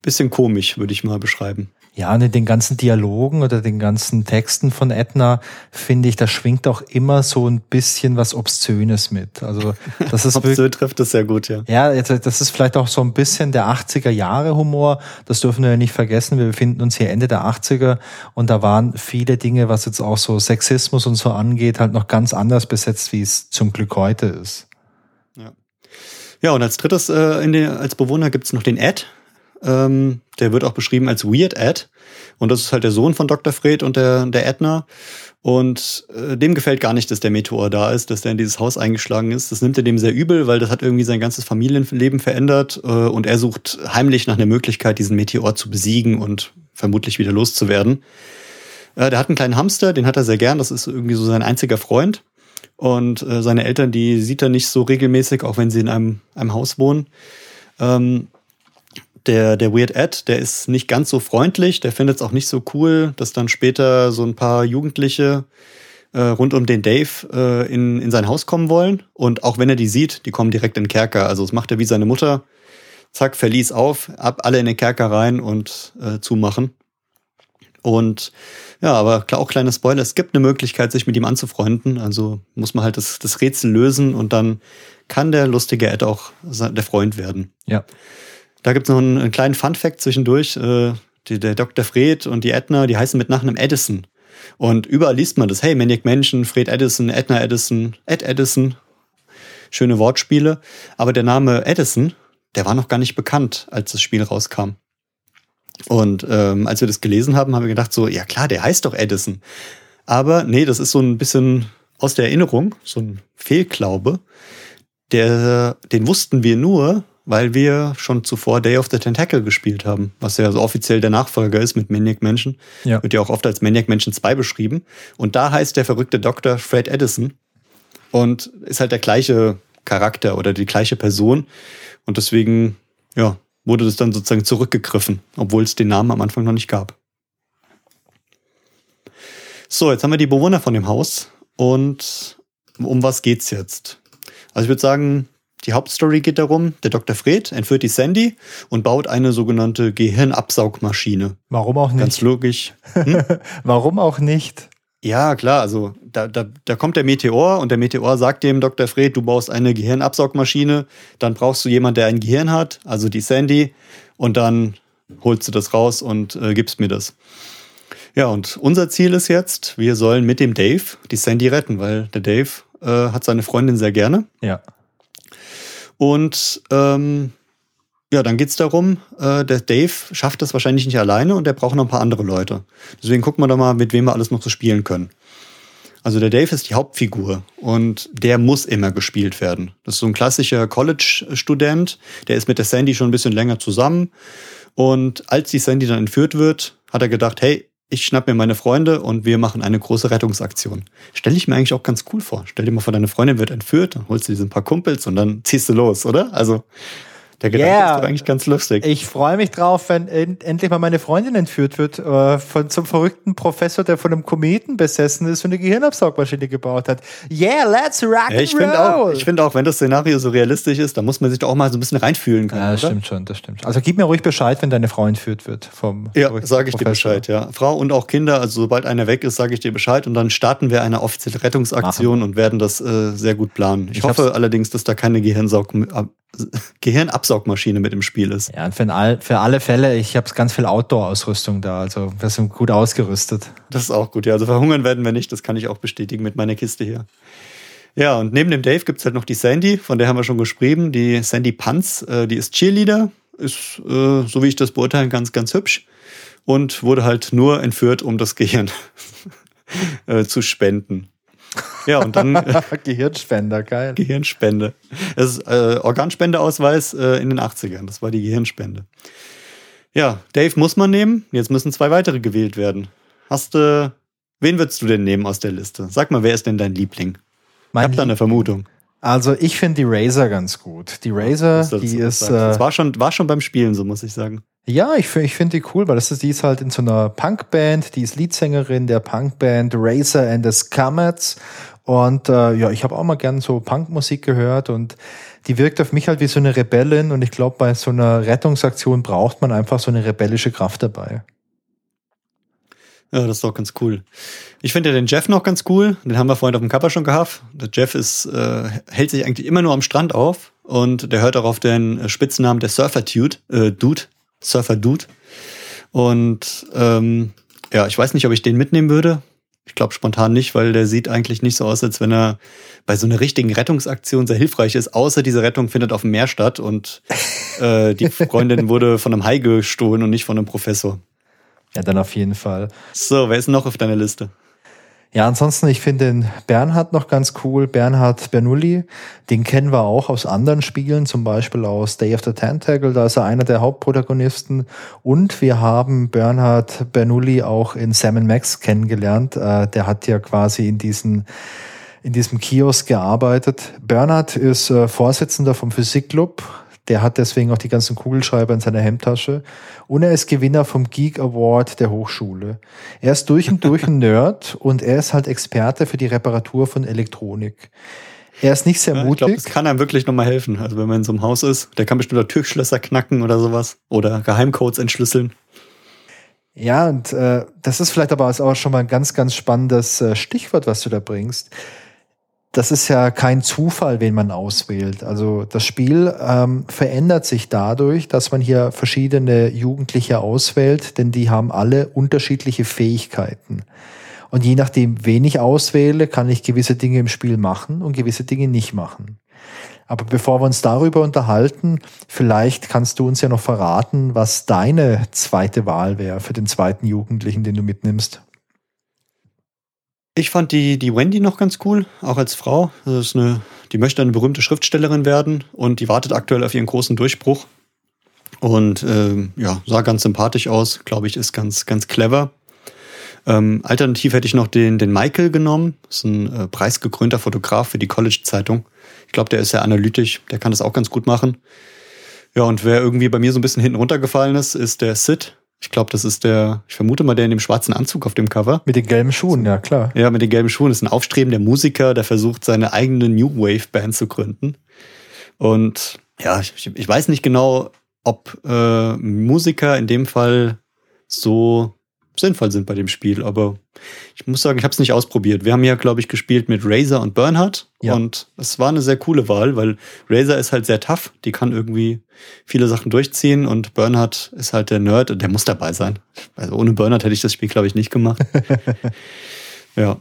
bisschen komisch, würde ich mal beschreiben. Ja, und in den ganzen Dialogen oder den ganzen Texten von Edna finde ich, da schwingt auch immer so ein bisschen was Obszönes mit. Also das ist Obszön trifft das sehr gut, ja. Ja, das ist vielleicht auch so ein bisschen der 80er Jahre Humor. Das dürfen wir ja nicht vergessen. Wir befinden uns hier Ende der 80er und da waren viele Dinge, was jetzt auch so Sexismus und so angeht, halt noch ganz anders besetzt, wie es zum Glück heute ist. Ja. Ja, und als drittes äh, in den, als Bewohner gibt's noch den Ed. Ähm, der wird auch beschrieben als Weird Ed. Und das ist halt der Sohn von Dr. Fred und der, der Edna. Und äh, dem gefällt gar nicht, dass der Meteor da ist, dass der in dieses Haus eingeschlagen ist. Das nimmt er dem sehr übel, weil das hat irgendwie sein ganzes Familienleben verändert. Äh, und er sucht heimlich nach einer Möglichkeit, diesen Meteor zu besiegen und vermutlich wieder loszuwerden. Äh, der hat einen kleinen Hamster, den hat er sehr gern. Das ist irgendwie so sein einziger Freund. Und äh, seine Eltern, die sieht er nicht so regelmäßig, auch wenn sie in einem, einem Haus wohnen. Ähm, der, der Weird Ed, der ist nicht ganz so freundlich, der findet es auch nicht so cool, dass dann später so ein paar Jugendliche äh, rund um den Dave äh, in, in sein Haus kommen wollen. Und auch wenn er die sieht, die kommen direkt in den Kerker. Also das macht er wie seine Mutter. Zack, verließ auf, ab alle in den Kerker rein und äh, zumachen. Und ja, aber klar, auch kleine Spoiler, es gibt eine Möglichkeit, sich mit ihm anzufreunden. Also muss man halt das, das Rätsel lösen und dann kann der lustige Ed auch der Freund werden. Ja. Da gibt's noch einen, einen kleinen Fun-Fact zwischendurch. Äh, die, der Dr. Fred und die Edna, die heißen mit Nachnamen Edison. Und überall liest man das. Hey, Maniac Mansion, Fred Edison, Edna Edison, Ed Edison. Schöne Wortspiele. Aber der Name Edison, der war noch gar nicht bekannt, als das Spiel rauskam. Und ähm, als wir das gelesen haben, haben wir gedacht so, ja klar, der heißt doch Edison. Aber nee, das ist so ein bisschen aus der Erinnerung, so ein Fehlglaube. Der, den wussten wir nur, weil wir schon zuvor Day of the Tentacle gespielt haben, was ja so offiziell der Nachfolger ist mit Maniac Mansion. Ja. Wird ja auch oft als Maniac Mansion 2 beschrieben. Und da heißt der verrückte Doktor Fred Edison und ist halt der gleiche Charakter oder die gleiche Person. Und deswegen, ja, wurde das dann sozusagen zurückgegriffen, obwohl es den Namen am Anfang noch nicht gab. So, jetzt haben wir die Bewohner von dem Haus und um was geht's jetzt? Also ich würde sagen, die Hauptstory geht darum, der Dr. Fred entführt die Sandy und baut eine sogenannte Gehirnabsaugmaschine. Warum auch nicht? Ganz logisch. Hm? Warum auch nicht? Ja, klar, also da, da, da kommt der Meteor und der Meteor sagt dem Dr. Fred, du baust eine Gehirnabsaugmaschine, dann brauchst du jemanden, der ein Gehirn hat, also die Sandy, und dann holst du das raus und äh, gibst mir das. Ja, und unser Ziel ist jetzt, wir sollen mit dem Dave die Sandy retten, weil der Dave äh, hat seine Freundin sehr gerne. Ja. Und ähm, ja, dann geht's darum, äh, der Dave schafft das wahrscheinlich nicht alleine und der braucht noch ein paar andere Leute. Deswegen gucken wir doch mal, mit wem wir alles noch so spielen können. Also der Dave ist die Hauptfigur und der muss immer gespielt werden. Das ist so ein klassischer College-Student, der ist mit der Sandy schon ein bisschen länger zusammen. Und als die Sandy dann entführt wird, hat er gedacht, hey, ich schnapp mir meine Freunde und wir machen eine große Rettungsaktion. Stell ich mir eigentlich auch ganz cool vor. Stell dir mal vor, deine Freundin wird entführt, dann holst du diese paar Kumpels und dann ziehst du los, oder? Also der Gedanke yeah. ist doch eigentlich ganz lustig. Ich freue mich drauf, wenn endlich mal meine Freundin entführt wird äh, von zum verrückten Professor, der von einem Kometen besessen ist und eine Gehirnabsaugmaschine gebaut hat. Yeah, let's rock ja, ich finde auch, ich finde auch, wenn das Szenario so realistisch ist, dann muss man sich doch auch mal so ein bisschen reinfühlen können. Ja, das oder? stimmt schon, das stimmt. Also gib mir ruhig Bescheid, wenn deine Frau entführt wird vom Ja, sage ich Professor. dir Bescheid, ja. Frau und auch Kinder, also sobald einer weg ist, sage ich dir Bescheid und dann starten wir eine offizielle Rettungsaktion Machen. und werden das äh, sehr gut planen. Ich, ich hoffe allerdings, dass da keine Gehirnsaug Gehirnabsaugmaschine mit im Spiel ist. Ja, für, all, für alle Fälle, ich habe ganz viel Outdoor-Ausrüstung da, also wir sind gut ausgerüstet. Das ist auch gut, ja. Also verhungern werden wir nicht, das kann ich auch bestätigen mit meiner Kiste hier. Ja, und neben dem Dave gibt's halt noch die Sandy, von der haben wir schon geschrieben. Die Sandy Panz, äh, die ist Cheerleader, ist, äh, so wie ich das beurteilen, ganz, ganz hübsch und wurde halt nur entführt, um das Gehirn äh, zu spenden. Ja, und dann. Gehirnspender, geil. Gehirnspende. Das ist äh, Organspendeausweis äh, in den 80ern. Das war die Gehirnspende. Ja, Dave muss man nehmen. Jetzt müssen zwei weitere gewählt werden. Hast du. Wen würdest du denn nehmen aus der Liste? Sag mal, wer ist denn dein Liebling? Mein ich hab da eine Vermutung. Also ich finde die Razer ganz gut. Die Razer, die ist. Äh, das war schon, war schon beim Spielen, so muss ich sagen. Ja, ich finde ich find die cool, weil das ist, die ist halt in so einer Punkband, die ist Leadsängerin der Punkband Razer and the Scummets. Und äh, ja, ich habe auch mal gern so Punkmusik gehört und die wirkt auf mich halt wie so eine Rebellin und ich glaube, bei so einer Rettungsaktion braucht man einfach so eine rebellische Kraft dabei. Ja, das ist doch ganz cool. Ich finde ja den Jeff noch ganz cool. Den haben wir vorhin auf dem Cover schon gehabt. Der Jeff ist, äh, hält sich eigentlich immer nur am Strand auf und der hört auch auf den Spitznamen der Surfer Dude, äh, Dude, Surfer Dude. Und ähm, ja, ich weiß nicht, ob ich den mitnehmen würde. Ich glaube spontan nicht, weil der sieht eigentlich nicht so aus, als wenn er bei so einer richtigen Rettungsaktion sehr hilfreich ist. Außer diese Rettung findet auf dem Meer statt und äh, die Freundin wurde von einem Hai gestohlen und nicht von einem Professor. Ja, dann auf jeden Fall. So, wer ist noch auf deiner Liste? Ja, ansonsten, ich finde den Bernhard noch ganz cool. Bernhard Bernoulli, den kennen wir auch aus anderen Spielen, zum Beispiel aus Day of the Tentacle, da ist er einer der Hauptprotagonisten. Und wir haben Bernhard Bernoulli auch in Sam Max kennengelernt. Äh, der hat ja quasi in diesen in diesem Kiosk gearbeitet. Bernhard ist äh, Vorsitzender vom Physikclub, der hat deswegen auch die ganzen Kugelschreiber in seiner Hemdtasche. Und er ist Gewinner vom Geek Award der Hochschule. Er ist durch und durch ein Nerd und er ist halt Experte für die Reparatur von Elektronik. Er ist nicht sehr Ja, ich mutig. glaube, das kann einem wirklich nochmal helfen. Also wenn man in so einem Haus ist, der kann bestimmt auch Türschlösser knacken oder sowas. Oder Geheimcodes entschlüsseln. Ja, und äh, das ist vielleicht aber auch schon mal ein ganz, ganz spannendes äh, Stichwort, was du da bringst. Das ist ja kein Zufall, wen man auswählt. Also das Spiel ähm, verändert sich dadurch, dass man hier verschiedene Jugendliche auswählt, denn die haben alle unterschiedliche Fähigkeiten. Und je nachdem, wen ich auswähle, kann ich gewisse Dinge im Spiel machen und gewisse Dinge nicht machen. Aber bevor wir uns darüber unterhalten, vielleicht kannst du uns ja noch verraten, was deine zweite Wahl wäre für den zweiten Jugendlichen, den du mitnimmst. Ich fand die, die Wendy noch ganz cool, auch als Frau. Das ist eine, die möchte eine berühmte Schriftstellerin werden und die wartet aktuell auf ihren großen Durchbruch. Und ähm, ja, sah ganz sympathisch aus, glaube ich, ist ganz, ganz clever. Ähm, alternativ hätte ich noch den, den Michael genommen. Das ist ein äh, preisgekrönter Fotograf für die College-Zeitung. Ich glaube, der ist sehr analytisch, der kann das auch ganz gut machen. Ja, und wer irgendwie bei mir so ein bisschen hinten runtergefallen ist, ist der Sid. Ich glaube, das ist der, ich vermute mal, der in dem schwarzen Anzug auf dem Cover. Mit den gelben Schuhen, ja klar. Ja, mit den gelben Schuhen ist ein aufstrebender Musiker, der versucht, seine eigene New Wave Band zu gründen. Und ja, ich, ich weiß nicht genau, ob äh, Musiker in dem Fall so sinnvoll sind bei dem Spiel, aber ich muss sagen, ich habe es nicht ausprobiert. Wir haben ja, glaube ich, gespielt mit Razer und Bernhard Ja. und es war eine sehr coole Wahl, weil Razer ist halt sehr tough, die kann irgendwie viele Sachen durchziehen und Bernhard ist halt der Nerd und der muss dabei sein. Also ohne Bernhard hätte ich das Spiel, glaube ich, nicht gemacht. ja,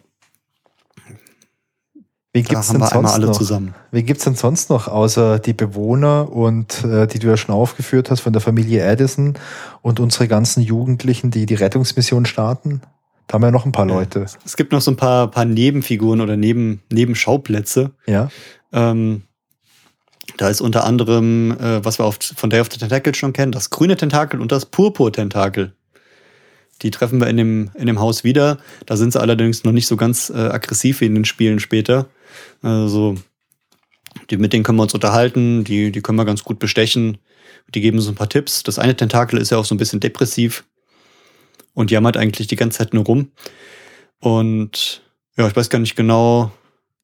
Wie da gibt's haben denn sonst alle noch? zusammen. Wie gibt's denn sonst noch, außer die Bewohner und äh, die du ja schon aufgeführt hast von der Familie Addison und unsere ganzen Jugendlichen, die die Rettungsmission starten? Da haben wir noch ein paar Leute. Es gibt noch so ein paar, paar Nebenfiguren oder Neben, Nebenschauplätze. Ja. Ähm, da ist unter anderem, äh, was wir auf, von Day of the Tentacle schon kennen, das grüne Tentakel und das Purpur-Tentakel. Die treffen wir in dem, in dem Haus wieder. Da sind sie allerdings noch nicht so ganz äh, aggressiv wie in den Spielen später. Also, die, mit denen können wir uns unterhalten, die, die können wir ganz gut bestechen. Die geben uns ein paar Tipps. Das eine Tentakel ist ja auch so ein bisschen depressiv und jammert eigentlich die ganze Zeit nur rum. Und ja, ich weiß gar nicht genau,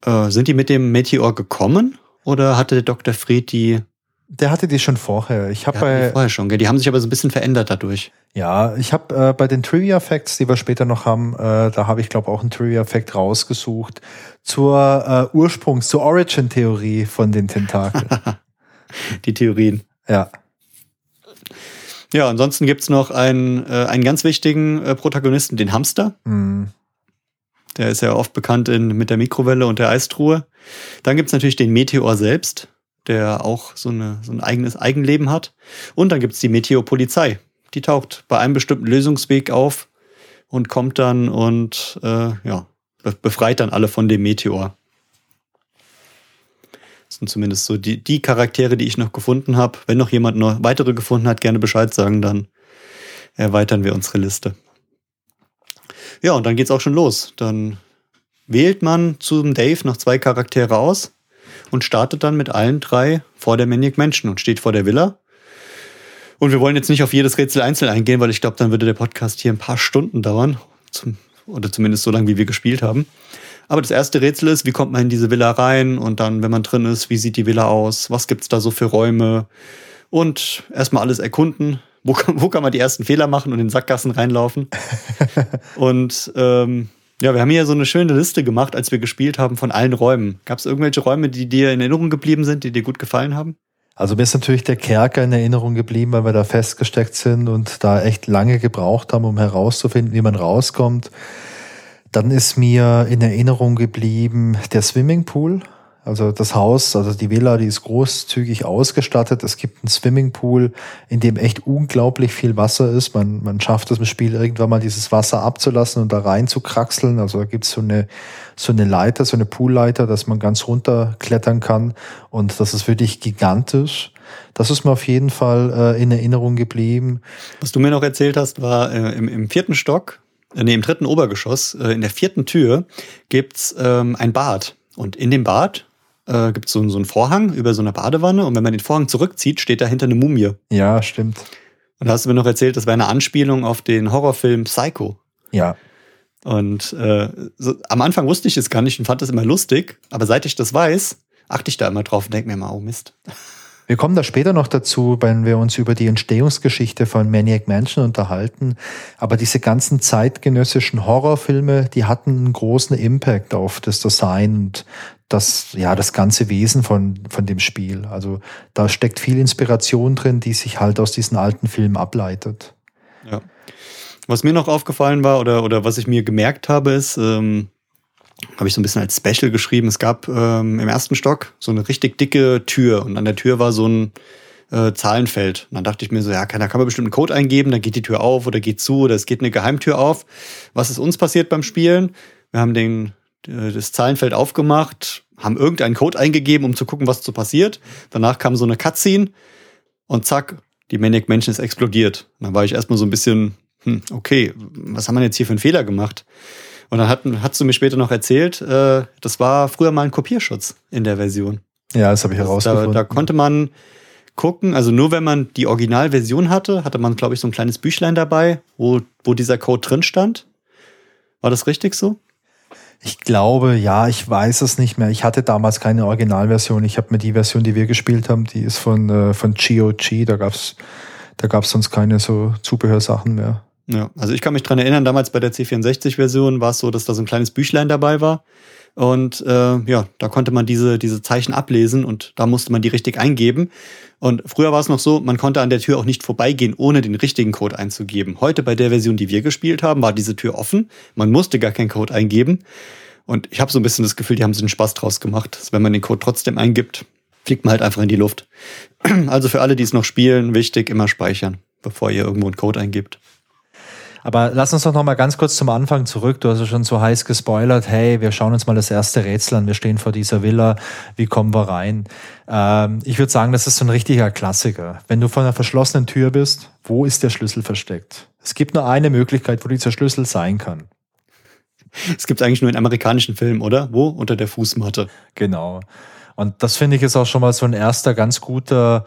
äh, sind die mit dem Meteor gekommen? Oder hatte Dr. Fred die, Der hatte die schon vorher. Ich die, habe bei vorher schon, gell? Die haben sich aber so ein bisschen verändert dadurch. ja, ich habe äh, bei den Trivia Facts, die wir später noch haben, äh, da habe ich glaube auch einen Trivia Fact rausgesucht zur äh, Ursprungs, zur Origin Theorie von den Tentakeln. Die Theorien. ja. Ja, ansonsten gibt's noch einen, äh, einen ganz wichtigen äh, Protagonisten, den Hamster. Hm. Der ist ja oft bekannt in, mit der Mikrowelle und der Eistruhe. Dann gibt's natürlich den Meteor selbst, der auch so, eine, so ein eigenes Eigenleben hat. Und dann gibt's die Meteorpolizei. Die taucht bei einem bestimmten Lösungsweg auf und kommt dann und äh, ja, be- befreit dann alle von dem Meteor. Das sind zumindest so die, die Charaktere, die ich noch gefunden habe. Wenn noch jemand noch weitere gefunden hat, gerne Bescheid sagen, dann erweitern wir unsere Liste. Ja, und dann geht's auch schon los. Dann wählt man zum Dave noch zwei Charaktere aus und startet dann mit allen drei vor der Maniac Mansion und steht vor der Villa. Und wir wollen jetzt nicht auf jedes Rätsel einzeln eingehen, weil ich glaube, dann würde der Podcast hier ein paar Stunden dauern. Zum, oder zumindest so lange, wie wir gespielt haben. Aber das erste Rätsel ist, wie kommt man in diese Villa rein? Und dann, wenn man drin ist, wie sieht die Villa aus? Was gibt's da so für Räume? Und erstmal alles erkunden. wo, wo kann man die ersten Fehler machen und in Sackgassen reinlaufen. und ähm, ja, wir haben hier so eine schöne Liste gemacht, als wir gespielt haben von allen Räumen. Gab es irgendwelche Räume, die dir in Erinnerung geblieben sind, die dir gut gefallen haben? Also mir ist natürlich der Kerker in Erinnerung geblieben, weil wir da festgesteckt sind und da echt lange gebraucht haben, um herauszufinden, wie man rauskommt. Dann ist mir in Erinnerung geblieben der Swimmingpool. Also das Haus, also die Villa, die ist großzügig ausgestattet. Es gibt einen Swimmingpool, in dem echt unglaublich viel Wasser ist. Man, man schafft es im Spiel irgendwann mal dieses Wasser abzulassen und da rein zu kraxeln. Also da gibt es so eine, so eine Leiter, so eine Poolleiter, dass man ganz runter klettern kann. Und das ist wirklich gigantisch. Das ist mir auf jeden Fall äh, in Erinnerung geblieben. Was du mir noch erzählt hast, war äh, im, im vierten Stock, äh, nee, im dritten Obergeschoss, äh, in der vierten Tür gibt's ähm, ein Bad. Und in dem Bad äh, gibt es so, so einen Vorhang über so einer Badewanne und wenn man den Vorhang zurückzieht, steht dahinter eine Mumie. Ja, stimmt. Und da hast du mir noch erzählt, das wäre eine Anspielung auf den Horrorfilm Psycho. Ja. Und äh, so, am Anfang wusste ich es gar nicht und fand das immer lustig, aber seit ich das weiß, achte ich da immer drauf und denke mir immer, oh Mist. Wir kommen da später noch dazu, wenn wir uns über die Entstehungsgeschichte von Maniac Mansion unterhalten. Aber diese ganzen zeitgenössischen Horrorfilme, die hatten einen großen Impact auf das Design und das, ja, das ganze Wesen von, von dem Spiel. Also da steckt viel Inspiration drin, die sich halt aus diesen alten Filmen ableitet. Ja. Was mir noch aufgefallen war oder, oder was ich mir gemerkt habe, ist, ähm, habe ich so ein bisschen als Special geschrieben, es gab ähm, im ersten Stock so eine richtig dicke Tür und an der Tür war so ein äh, Zahlenfeld. Und dann dachte ich mir so, ja, kann, da kann man bestimmt einen Code eingeben, dann geht die Tür auf oder geht zu oder es geht eine Geheimtür auf. Was ist uns passiert beim Spielen? Wir haben den das Zahlenfeld aufgemacht, haben irgendeinen Code eingegeben, um zu gucken, was so passiert. Danach kam so eine Cutscene und zack, die Maniac Mansion ist explodiert. Und dann war ich erstmal so ein bisschen, hm, okay, was haben wir jetzt hier für einen Fehler gemacht? Und dann hat, hast du mir später noch erzählt, äh, das war früher mal ein Kopierschutz in der Version. Ja, das habe ich herausgefunden. Da, da konnte man gucken, also nur wenn man die Originalversion hatte, hatte man, glaube ich, so ein kleines Büchlein dabei, wo, wo dieser Code drin stand. War das richtig so? Ich glaube, ja, ich weiß es nicht mehr. Ich hatte damals keine Originalversion. Ich habe mir die Version, die wir gespielt haben, die ist von, äh, von GOG. Da gab's da gab's sonst keine so Zubehörsachen mehr. Ja, also ich kann mich dran erinnern, damals bei der C64-Version war es so, dass da so ein kleines Büchlein dabei war. Und äh, ja, da konnte man diese, diese Zeichen ablesen und da musste man die richtig eingeben. Und früher war es noch so, man konnte an der Tür auch nicht vorbeigehen, ohne den richtigen Code einzugeben. Heute bei der Version, die wir gespielt haben, war diese Tür offen. Man musste gar keinen Code eingeben. Und ich habe so ein bisschen das Gefühl, die haben sich einen Spaß draus gemacht. Wenn man den Code trotzdem eingibt, fliegt man halt einfach in die Luft. Also für alle, die es noch spielen, wichtig, immer speichern, bevor ihr irgendwo einen Code eingibt. Aber lass uns doch noch mal ganz kurz zum Anfang zurück. Du hast ja schon so heiß gespoilert. Hey, wir schauen uns mal das erste Rätsel an. Wir stehen vor dieser Villa. Wie kommen wir rein? Ähm, ich würde sagen, das ist so ein richtiger Klassiker. Wenn du vor einer verschlossenen Tür bist, wo ist der Schlüssel versteckt? Es gibt nur eine Möglichkeit, wo dieser Schlüssel sein kann. Es gibt eigentlich nur in amerikanischen Filmen, oder? Wo? Unter der Fußmatte. Genau. Und das finde ich ist auch schon mal so ein erster ganz guter,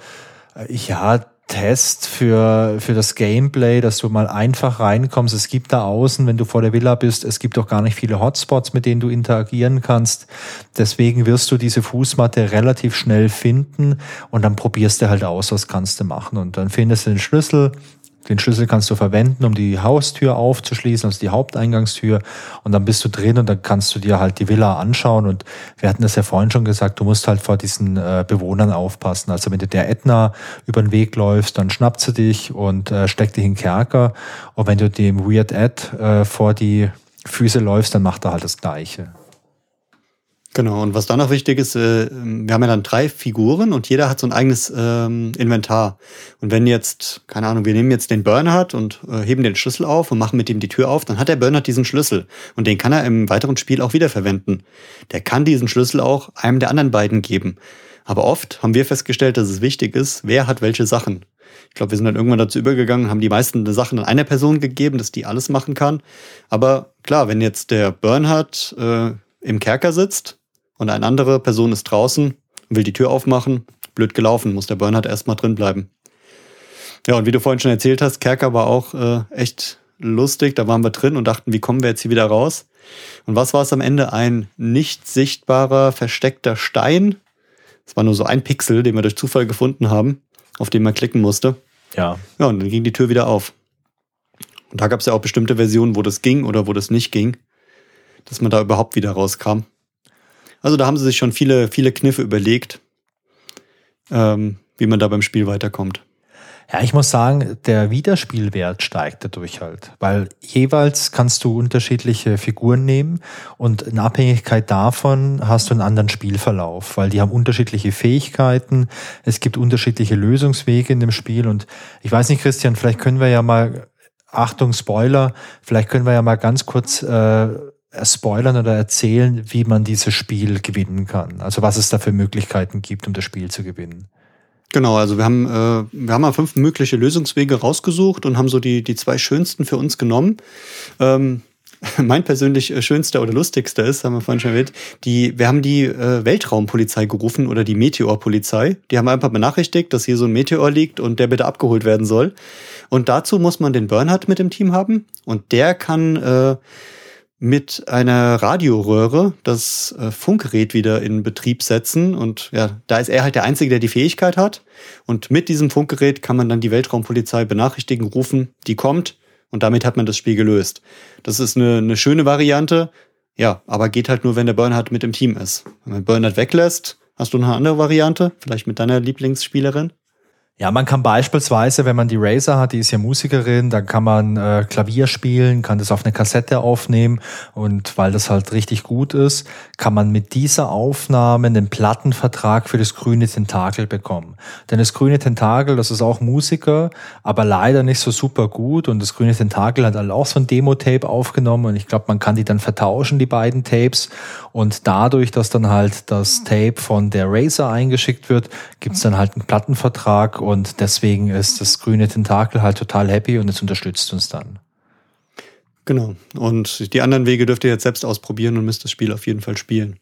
äh, ja, Test für, für das Gameplay, dass du mal einfach reinkommst. Es gibt da außen, wenn du vor der Villa bist, es gibt auch gar nicht viele Hotspots, mit denen du interagieren kannst. Deswegen wirst du diese Fußmatte relativ schnell finden und dann probierst du halt aus, was kannst du machen. Und dann findest du den Schlüssel, den Schlüssel kannst du verwenden, um die Haustür aufzuschließen, also die Haupteingangstür. Und dann bist du drin und dann kannst du dir halt die Villa anschauen. Und wir hatten das ja vorhin schon gesagt, du musst halt vor diesen äh, Bewohnern aufpassen. Also wenn du der Ätna über den Weg läufst, dann schnappt sie dich und äh, steckt dich in Kerker. Und wenn du dem Weird Ed äh, vor die Füße läufst, dann macht er halt das Gleiche. Genau, und was dann noch wichtig ist, äh, wir haben ja dann drei Figuren und jeder hat so ein eigenes ähm, Inventar. Und wenn jetzt, keine Ahnung, wir nehmen jetzt den Bernhard und äh, heben den Schlüssel auf und machen mit ihm die Tür auf, dann hat der Bernhard diesen Schlüssel. Und den kann er im weiteren Spiel auch wiederverwenden. Der kann diesen Schlüssel auch einem der anderen beiden geben. Aber oft haben wir festgestellt, dass es wichtig ist, wer hat welche Sachen. Ich glaube, wir sind dann irgendwann dazu übergegangen, haben die meisten Sachen an einer Person gegeben, dass die alles machen kann. Aber klar, wenn jetzt der Bernhard äh, im Kerker sitzt, und eine andere Person ist draußen und will die Tür aufmachen. Blöd gelaufen, muss der Bernhard erstmal drin bleiben. Ja, und wie du vorhin schon erzählt hast, Kerker war auch äh, echt lustig. Da waren wir drin und dachten, wie kommen wir jetzt hier wieder raus? Und was war es am Ende? Ein nicht sichtbarer, versteckter Stein. Es war nur so ein Pixel, den wir durch Zufall gefunden haben, auf den man klicken musste. Ja. Ja, und dann ging die Tür wieder auf. Und da gab es ja auch bestimmte Versionen, wo das ging oder wo das nicht ging, dass man da überhaupt wieder rauskam. Also da haben sie sich schon viele, viele Kniffe überlegt, ähm, wie man da beim Spiel weiterkommt. Ja, ich muss sagen, der Wiederspielwert steigt dadurch halt, weil jeweils kannst du unterschiedliche Figuren nehmen und in Abhängigkeit davon hast du einen anderen Spielverlauf, weil die haben unterschiedliche Fähigkeiten, es gibt unterschiedliche Lösungswege in dem Spiel und ich weiß nicht, Christian, vielleicht können wir ja mal, Achtung, Spoiler, vielleicht können wir ja mal ganz kurz äh, spoilern oder erzählen, wie man dieses Spiel gewinnen kann. Also was es da für Möglichkeiten gibt, um das Spiel zu gewinnen. Genau, also wir haben, äh, wir haben mal fünf mögliche Lösungswege rausgesucht und haben so die, die zwei schönsten für uns genommen. Ähm, mein persönlich äh, schönster oder lustigster ist, haben wir vorhin schon erwähnt, die, wir haben die äh, Weltraumpolizei gerufen oder die Meteorpolizei. Die haben einfach benachrichtigt, dass hier so ein Meteor liegt und der bitte abgeholt werden soll. Und dazu muss man den Bernhard mit dem Team haben und der kann äh, mit einer Radioröhre das äh, Funkgerät wieder in Betrieb setzen. Und ja, da ist er halt der Einzige, der die Fähigkeit hat. Und mit diesem Funkgerät kann man dann die Weltraumpolizei benachrichtigen, rufen, die kommt. Und damit hat man das Spiel gelöst. Das ist eine, eine schöne Variante. Ja, aber geht halt nur, wenn der Bernhard mit im Team ist. Wenn man Bernhard weglässt, hast du noch eine andere Variante? Vielleicht mit deiner Lieblingsspielerin? Ja, man kann beispielsweise, wenn man die Razer hat, die ist ja Musikerin, dann kann man äh, Klavier spielen, kann das auf eine Kassette aufnehmen und weil das halt richtig gut ist, kann man mit dieser Aufnahme einen Plattenvertrag für das grüne Tentakel bekommen. Denn das grüne Tentakel, das ist auch Musiker, aber leider nicht so super gut und das grüne Tentakel hat halt auch so ein Demo-Tape aufgenommen und ich glaube, man kann die dann vertauschen, die beiden Tapes und dadurch, dass dann halt das Tape von der Razer eingeschickt wird, gibt's dann halt einen Plattenvertrag und deswegen ist das grüne Tentakel halt total happy und es unterstützt uns dann. Genau. Und die anderen Wege dürft ihr jetzt selbst ausprobieren und müsst das Spiel auf jeden Fall spielen.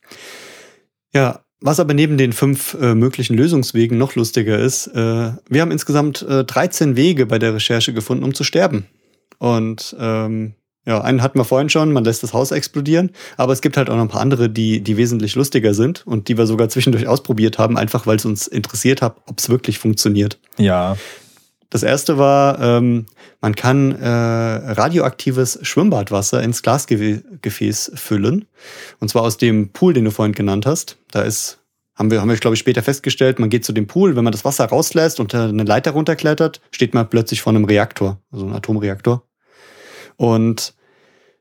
Ja, was aber neben den fünf äh, möglichen Lösungswegen noch lustiger ist, äh, wir haben insgesamt äh, 13 Wege bei der Recherche gefunden, um zu sterben. Und ähm, ja, einen hatten wir vorhin schon, man lässt das Haus explodieren, aber es gibt halt auch noch ein paar andere, die, die wesentlich lustiger sind und die wir sogar zwischendurch ausprobiert haben, einfach weil es uns interessiert hat, ob es wirklich funktioniert. Ja. Das erste war, ähm, man kann äh, radioaktives Schwimmbadwasser ins Glasgefäß füllen. Und zwar aus dem Pool, den du vorhin genannt hast. Da ist, haben wir, haben wir, glaube ich, später festgestellt, man geht zu dem Pool, wenn man das Wasser rauslässt und eine Leiter runterklettert, steht man plötzlich vor einem Reaktor, also einem Atomreaktor. Und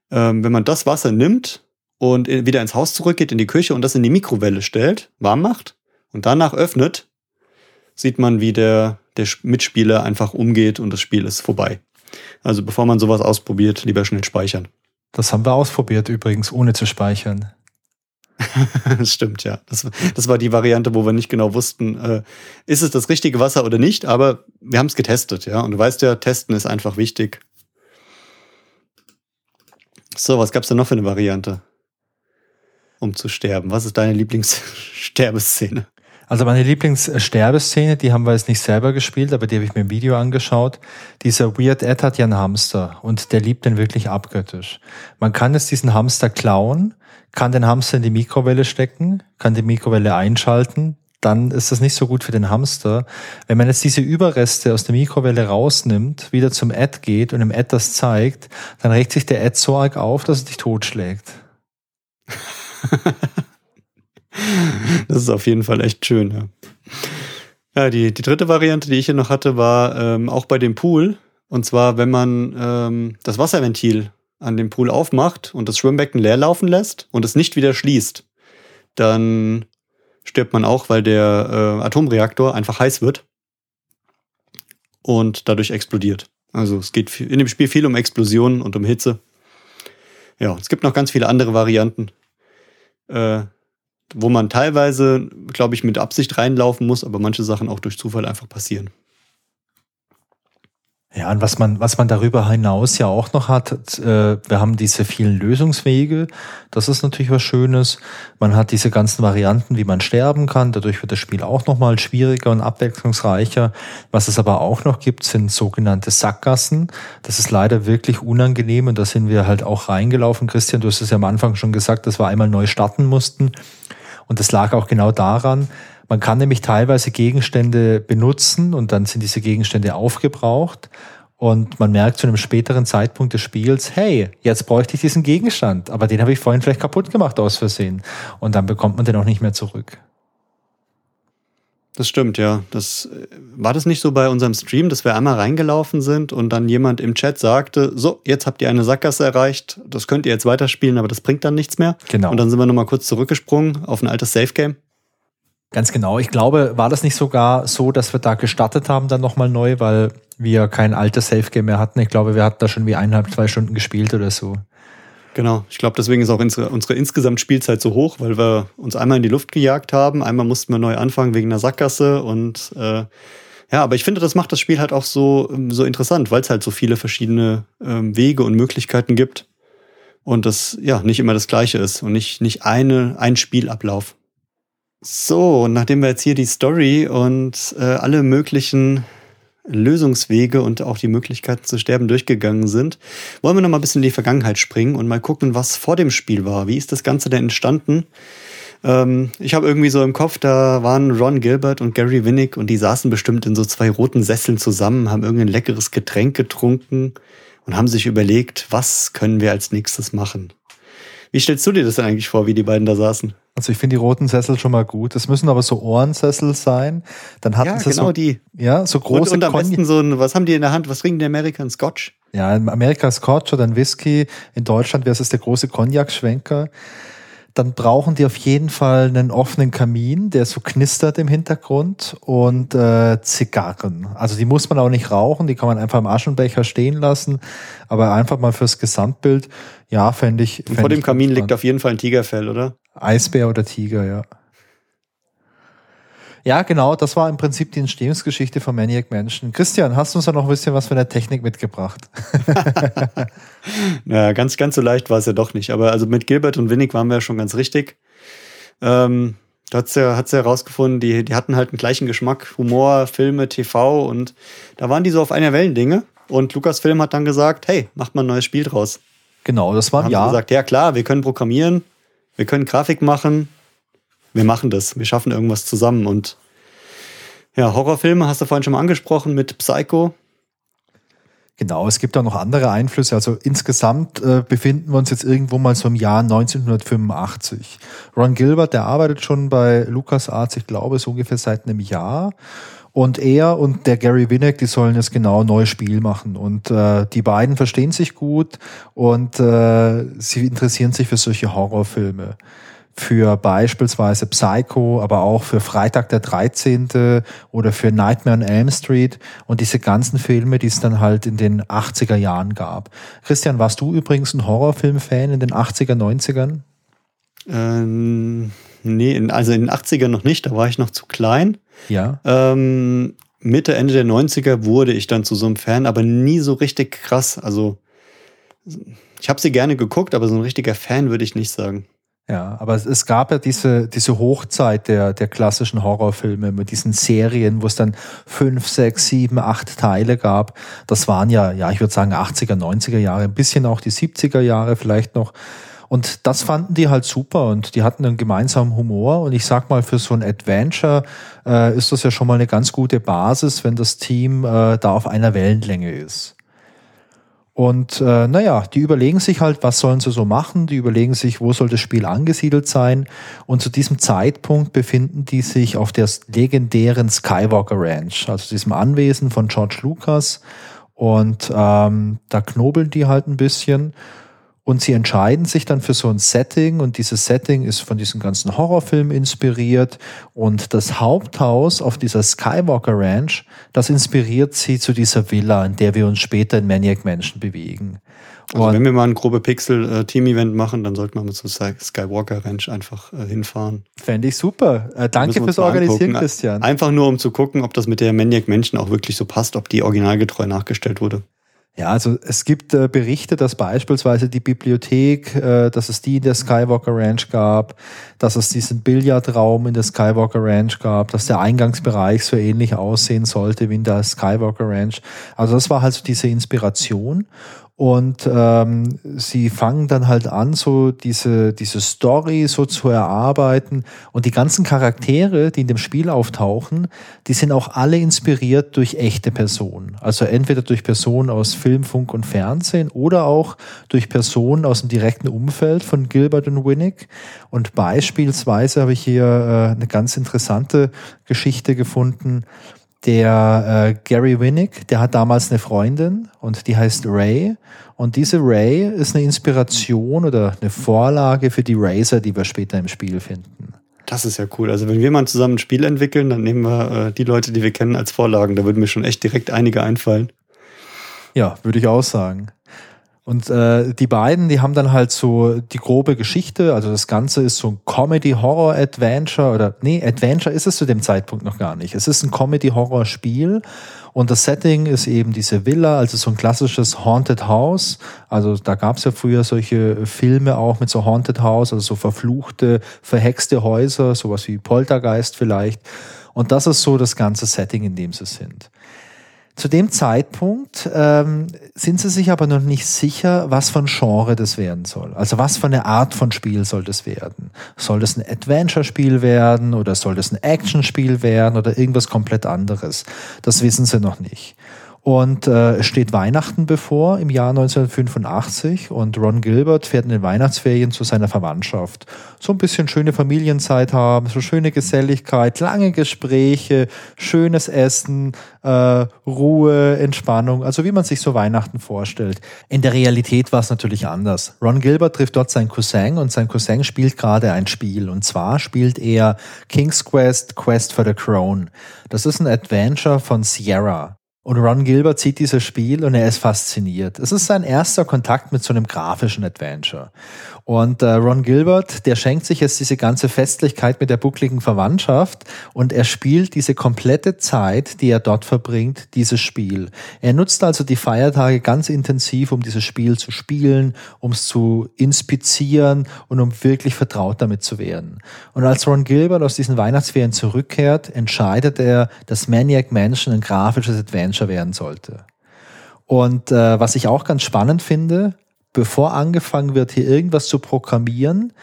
ähm, wenn man das Wasser nimmt und wieder ins Haus zurückgeht, in die Küche und das in die Mikrowelle stellt, warm macht und danach öffnet, sieht man, wie der, der Mitspieler einfach umgeht und das Spiel ist vorbei. Also bevor man sowas ausprobiert, lieber schnell speichern. Das haben wir ausprobiert übrigens, ohne zu speichern. das stimmt, ja. Das, das war die Variante, wo wir nicht genau wussten, äh, ist es das richtige Wasser oder nicht, aber wir haben es getestet, ja. Und du weißt ja, testen ist einfach wichtig. So, was gab's denn noch für eine Variante? Um zu sterben. Was ist deine Lieblingssterbeszene? Also meine Lieblingssterbeszene, die haben wir jetzt nicht selber gespielt, aber die habe ich mir im Video angeschaut. Dieser Weird Ed hat ja einen Hamster und der liebt den wirklich abgöttisch. Man kann jetzt diesen Hamster klauen, kann den Hamster in die Mikrowelle stecken, kann die Mikrowelle einschalten, dann ist das nicht so gut für den Hamster. Wenn man jetzt diese Überreste aus der Mikrowelle rausnimmt, wieder zum Ad geht und im Ad das zeigt, dann regt sich der Ad so arg auf, dass er dich totschlägt. das ist auf jeden Fall echt schön, ja. Ja, die, die dritte Variante, die ich hier noch hatte, war ähm, auch bei dem Pool. Und zwar, wenn man ähm, das Wasserventil an dem Pool aufmacht und das Schwimmbecken leer laufen lässt und es nicht wieder schließt, dann stirbt man auch, weil der äh, Atomreaktor einfach heiß wird und dadurch explodiert. Also es geht in dem Spiel viel um Explosionen und um Hitze. Ja, es gibt noch ganz viele andere Varianten, äh, wo man teilweise, glaube ich, mit Absicht reinlaufen muss, aber manche Sachen auch durch Zufall einfach passieren. Ja, und was man, was man darüber hinaus ja auch noch hat, äh, wir haben diese vielen Lösungswege. Das ist natürlich was Schönes. Man hat diese ganzen Varianten, wie man sterben kann. Dadurch wird das Spiel auch nochmal schwieriger und abwechslungsreicher. Was es aber auch noch gibt, sind sogenannte Sackgassen. Das ist leider wirklich unangenehm und da sind wir halt auch reingelaufen. Christian, du hast es ja am Anfang schon gesagt, dass wir einmal neu starten mussten. Und das lag auch genau daran, Man kann nämlich teilweise Gegenstände benutzen und dann sind diese Gegenstände aufgebraucht. Und man merkt zu einem späteren Zeitpunkt des Spiels, hey, jetzt bräuchte ich diesen Gegenstand, aber den habe ich vorhin vielleicht kaputt gemacht aus Versehen. Und dann bekommt man den auch nicht mehr zurück. Das stimmt, ja. Das war das nicht so bei unserem Stream, dass wir einmal reingelaufen sind und dann jemand im Chat sagte, so, jetzt habt ihr eine Sackgasse erreicht, das könnt ihr jetzt weiterspielen, aber das bringt dann nichts mehr. Genau. Und dann sind wir nochmal kurz zurückgesprungen auf ein altes Safe Game. Ganz genau. Ich glaube, war das nicht sogar so, dass wir da gestartet haben dann nochmal neu, weil wir kein altes Safe Game mehr hatten. Ich glaube, wir hatten da schon wie eineinhalb, zwei Stunden gespielt oder so. Genau, ich glaube, deswegen ist auch unsere, unsere insgesamt Spielzeit so hoch, weil wir uns einmal in die Luft gejagt haben, einmal mussten wir neu anfangen wegen der Sackgasse und äh, ja, aber ich finde, das macht das Spiel halt auch so, so interessant, weil es halt so viele verschiedene ähm, Wege und Möglichkeiten gibt und das ja nicht immer das gleiche ist und nicht, nicht eine, ein Spielablauf. So, nachdem wir jetzt hier die Story und äh, alle möglichen Lösungswege und auch die Möglichkeiten zu sterben durchgegangen sind, wollen wir noch mal ein bisschen in die Vergangenheit springen und mal gucken, was vor dem Spiel war. Wie ist das Ganze denn entstanden? Ähm, ich habe irgendwie so im Kopf, da waren Ron Gilbert und Gary Winnick und die saßen bestimmt in so zwei roten Sesseln zusammen, haben irgendein leckeres Getränk getrunken und haben sich überlegt, was können wir als nächstes machen. Wie stellst du dir das denn eigentlich vor, wie die beiden da saßen? Also ich finde die roten Sessel schon mal gut. Das müssen aber so Ohrensessel sein. Dann hatten ja, sie genau so, die. ja, so große Und, und am Cognac- besten so ein, was haben die in der Hand? Was trinken die American Scotch? Ja, in Amerika Scotch oder ein Whisky. In Deutschland wäre es der große Cognac-Schwenker. Dann brauchen die auf jeden Fall einen offenen Kamin, der so knistert im Hintergrund und äh, Zigarren. Also die muss man auch nicht rauchen, die kann man einfach im Aschenbecher stehen lassen. Aber einfach mal fürs Gesamtbild, ja, fände ich. Fänd vor dem Kamin liegt auf jeden Fall ein Tigerfell, oder? Eisbär oder Tiger, ja. Ja, genau, das war im Prinzip die Entstehungsgeschichte von Maniac Mansion. Christian, hast du uns da noch ein bisschen was von der Technik mitgebracht? Naja, ganz, ganz so leicht war es ja doch nicht. Aber also mit Gilbert und Winnick waren wir ja schon ganz richtig. Ähm, da hat's ja, hat's ja herausgefunden, die, die hatten halt einen gleichen Geschmack, Humor, Filme, TV und da waren die so auf einer Wellenlänge. Und Lucasfilm hat dann gesagt, hey, macht mal ein neues Spiel draus. Genau, das war ein Jahr. gesagt, ja klar, wir können programmieren, wir können Grafik machen, wir machen das, wir schaffen irgendwas zusammen. Und ja, Horrorfilme hast du vorhin schon mal angesprochen mit Psycho. Genau, es gibt auch noch andere Einflüsse. Also insgesamt äh, befinden wir uns jetzt irgendwo mal so im Jahr 1985. Ron Gilbert, der arbeitet schon bei LucasArts, ich glaube, so ungefähr seit einem Jahr. Und er und der Gary Winnick, die sollen jetzt genau ein neues Spiel machen. Und äh, die beiden verstehen sich gut und äh, sie interessieren sich für solche Horrorfilme. Für beispielsweise Psycho, aber auch für Freitag der 13. oder für Nightmare on Elm Street und diese ganzen Filme, die es dann halt in den 80er Jahren gab. Christian, warst du übrigens ein Horrorfilm-Fan in den 80er, 90ern? Ähm, nee, also in den 80ern noch nicht, da war ich noch zu klein. Ja. Ähm, Mitte, Ende der 90er wurde ich dann zu so einem Fan, aber nie so richtig krass. Also ich habe sie gerne geguckt, aber so ein richtiger Fan würde ich nicht sagen. Ja, aber es- es gab ja diese, diese Hochzeit der, der klassischen Horrorfilme mit diesen Serien, wo es dann fünf, sechs, sieben, acht Teile gab. Das waren ja, ja, ich würde sagen 80er, 90er Jahre, ein bisschen auch die 70er Jahre vielleicht noch. Und das fanden die halt super und die hatten einen gemeinsamen Humor. Und ich sag mal, für so ein Adventure äh, ist das ja schon mal eine ganz gute Basis, wenn das Team äh, da auf einer Wellenlänge ist. Und äh, naja, die überlegen sich halt, was sollen sie so machen, die überlegen sich, wo soll das Spiel angesiedelt sein. Und zu diesem Zeitpunkt befinden die sich auf der legendären Skywalker Ranch, also diesem Anwesen von George Lucas. Und ähm, da knobeln die halt ein bisschen. Und sie entscheiden sich dann für so ein Setting und dieses Setting ist von diesen ganzen Horrorfilmen inspiriert und das Haupthaus auf dieser Skywalker Ranch, das inspiriert sie zu dieser Villa, in der wir uns später in Maniac Mansion bewegen. Also Und- wenn wir mal ein grobe Pixel-Team-Event machen, dann sollte man mit so Sky- Skywalker Ranch einfach äh, hinfahren. Fände ich super. Äh, danke wir fürs mal Organisieren. Christian. Einfach nur, um zu gucken, ob das mit der Maniac Menschen auch wirklich so passt, ob die originalgetreu nachgestellt wurde. Ja, also es gibt äh, Berichte, dass beispielsweise die Bibliothek, äh, dass es die in der Skywalker Ranch gab, dass es diesen Billardraum in der Skywalker Ranch gab, dass der Eingangsbereich so ähnlich aussehen sollte wie in der Skywalker Ranch. Also das war halt so diese Inspiration. Und ähm, sie fangen dann halt an, so diese, diese Story so zu erarbeiten. Und die ganzen Charaktere, die in dem Spiel auftauchen, die sind auch alle inspiriert durch echte Personen. Also entweder durch Personen aus Film, Funk und Fernsehen oder auch durch Personen aus dem direkten Umfeld von Gilbert und Winnick. Und beispielsweise habe ich hier äh, eine ganz interessante Geschichte gefunden der äh, Gary Winnick, der hat damals eine Freundin und die heißt Ray. Und diese Ray ist eine Inspiration oder eine Vorlage für die Razer, die wir später im Spiel finden. Das ist ja cool. Also wenn wir mal zusammen ein Spiel entwickeln, dann nehmen wir äh, die Leute, die wir kennen, als Vorlagen. Da würden mir schon echt direkt einige einfallen. Ja, würde ich auch sagen. Und äh, die beiden, die haben dann halt so die grobe Geschichte. Also das Ganze ist so ein Comedy-Horror-Adventure oder nee, Adventure ist es zu dem Zeitpunkt noch gar nicht. Es ist ein Comedy-Horror-Spiel und das Setting ist eben diese Villa, also so ein klassisches Haunted House. Also da gab es ja früher solche Filme auch mit so Haunted House, also so verfluchte, verhexte Häuser, sowas wie Poltergeist vielleicht. Und das ist so das ganze Setting, in dem sie sind. Zu dem Zeitpunkt ähm, sind sie sich aber noch nicht sicher, was von Genre das werden soll. Also was für eine Art von Spiel soll das werden? Soll das ein Adventure-Spiel werden oder soll das ein Action-Spiel werden oder irgendwas komplett anderes? Das wissen sie noch nicht. Und äh, es steht Weihnachten bevor im Jahr 1985 und Ron Gilbert fährt in den Weihnachtsferien zu seiner Verwandtschaft. So ein bisschen schöne Familienzeit haben, so schöne Geselligkeit, lange Gespräche, schönes Essen, äh, Ruhe, Entspannung, also wie man sich so Weihnachten vorstellt. In der Realität war es natürlich anders. Ron Gilbert trifft dort seinen Cousin und sein Cousin spielt gerade ein Spiel und zwar spielt er King's Quest, Quest for the Crown. Das ist ein Adventure von Sierra. Und Ron Gilbert sieht dieses Spiel und er ist fasziniert. Es ist sein erster Kontakt mit so einem grafischen Adventure. Und äh, Ron Gilbert, der schenkt sich jetzt diese ganze Festlichkeit mit der buckligen Verwandtschaft und er spielt diese komplette Zeit, die er dort verbringt, dieses Spiel. Er nutzt also die Feiertage ganz intensiv, um dieses Spiel zu spielen, um es zu inspizieren und um wirklich vertraut damit zu werden. Und als Ron Gilbert aus diesen Weihnachtsferien zurückkehrt, entscheidet er, dass Maniac Mansion ein grafisches Adventure werden sollte. Und äh, was ich auch ganz spannend finde, bevor angefangen wird, hier irgendwas zu programmieren,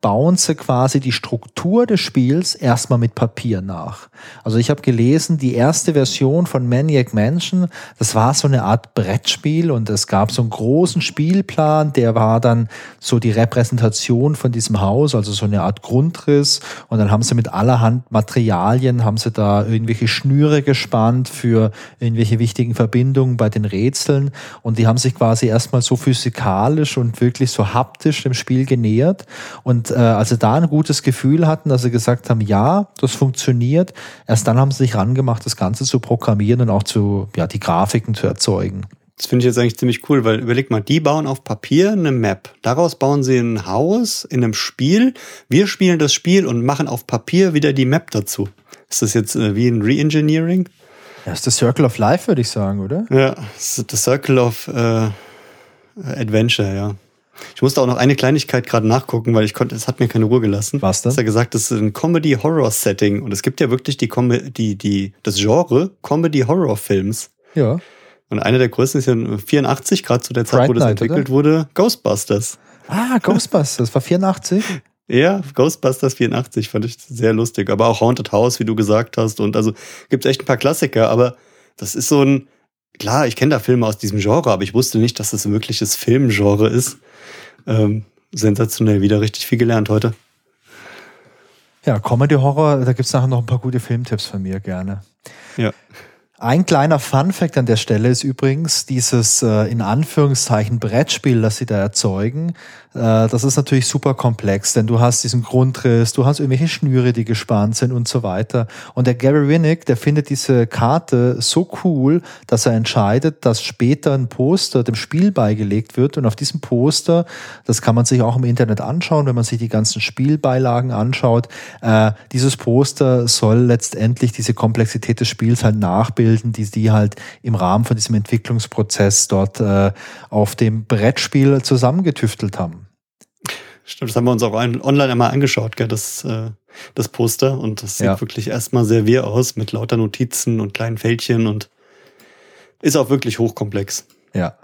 bauen sie quasi die Struktur des Spiels erstmal mit Papier nach. Also ich habe gelesen, die erste Version von Maniac Mansion, das war so eine Art Brettspiel und es gab so einen großen Spielplan, der war dann so die Repräsentation von diesem Haus, also so eine Art Grundriss und dann haben sie mit allerhand Materialien, haben sie da irgendwelche Schnüre gespannt für irgendwelche wichtigen Verbindungen bei den Rätseln und die haben sich quasi erstmal so physikalisch und wirklich so haptisch dem Spiel genähert und äh, als sie da ein gutes Gefühl hatten, dass sie gesagt haben, ja, das funktioniert, erst dann haben sie sich rangemacht, das Ganze zu programmieren und auch zu, ja, die Grafiken zu erzeugen. Das finde ich jetzt eigentlich ziemlich cool, weil überleg mal, die bauen auf Papier eine Map. Daraus bauen sie ein Haus in einem Spiel. Wir spielen das Spiel und machen auf Papier wieder die Map dazu. Ist das jetzt äh, wie ein Reengineering? Ja, ist das Circle of Life, würde ich sagen, oder? Ja, das ist das Circle of äh, Adventure, ja. Ich musste auch noch eine Kleinigkeit gerade nachgucken, weil ich konnte, es hat mir keine Ruhe gelassen. Was denn? Hast ja gesagt, das ist ein Comedy-Horror-Setting und es gibt ja wirklich die, Com die, die, das Genre Comedy-Horror-Films. Ja. Und einer der größten ist ja 84, gerade zu der Zeit, Fright wo das Night, entwickelt oder? wurde, Ghostbusters. Ah, Ghostbusters, war 84? Ja, Ghostbusters 84 fand ich sehr lustig. Aber auch Haunted House, wie du gesagt hast. Und also gibt's echt ein paar Klassiker, aber das ist so ein, klar, ich kenne da Filme aus diesem Genre, aber ich wusste nicht, dass das ein wirkliches Filmgenre ist. Ähm, sensationell, wieder richtig viel gelernt heute. Ja, Comedy Horror, da gibt's nachher noch ein paar gute Filmtipps von mir gerne. Ja. Ein kleiner Fun-Fact an der Stelle ist übrigens dieses äh, in Anführungszeichen Brettspiel, das sie da erzeugen. Äh, das ist natürlich super komplex, denn du hast diesen Grundriss, du hast irgendwelche Schnüre, die gespannt sind und so weiter. Und der Gary Winnick, der findet diese Karte so cool, dass er entscheidet, dass später ein Poster dem Spiel beigelegt wird. Und auf diesem Poster, das kann man sich auch im Internet anschauen, wenn man sich die ganzen Spielbeilagen anschaut, äh, dieses Poster soll letztendlich diese Komplexität des Spiels halt nachbilden, die die halt im Rahmen von diesem Entwicklungsprozess dort äh, auf dem Brettspiel zusammengetüftelt haben. Stimmt, das haben wir uns auch online einmal angeschaut, gell, das, äh, das Poster. Und das sieht Ja. wirklich erstmal sehr wir aus mit lauter Notizen und kleinen Fältchen und ist auch wirklich hochkomplex. Ja.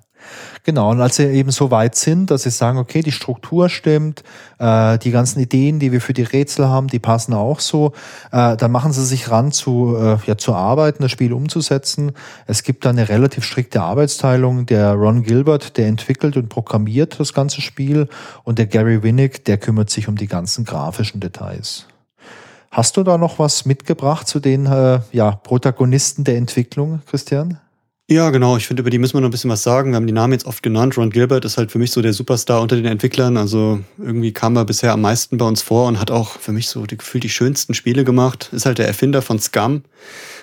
Genau, und als sie eben so weit sind, dass sie sagen, okay, die Struktur stimmt, äh, die ganzen Ideen, die wir für die Rätsel haben, die passen auch so, äh, dann machen sie sich ran zu, äh, ja, zu arbeiten, das Spiel umzusetzen. Es gibt da eine relativ strikte Arbeitsteilung. Der Ron Gilbert, der entwickelt und programmiert das ganze Spiel und der Gary Winnick, der kümmert sich um die ganzen grafischen Details. Hast du da noch was mitgebracht zu den äh, ja, Protagonisten der Entwicklung, Christian? Ja, genau. Ich finde, über die müssen wir noch ein bisschen was sagen. Wir haben die Namen jetzt oft genannt. Ron Gilbert ist halt für mich so der Superstar unter den Entwicklern. Also irgendwie kam er bisher am meisten bei uns vor und hat auch für mich so die, gefühlt die schönsten Spiele gemacht. Ist halt der Erfinder von Scum.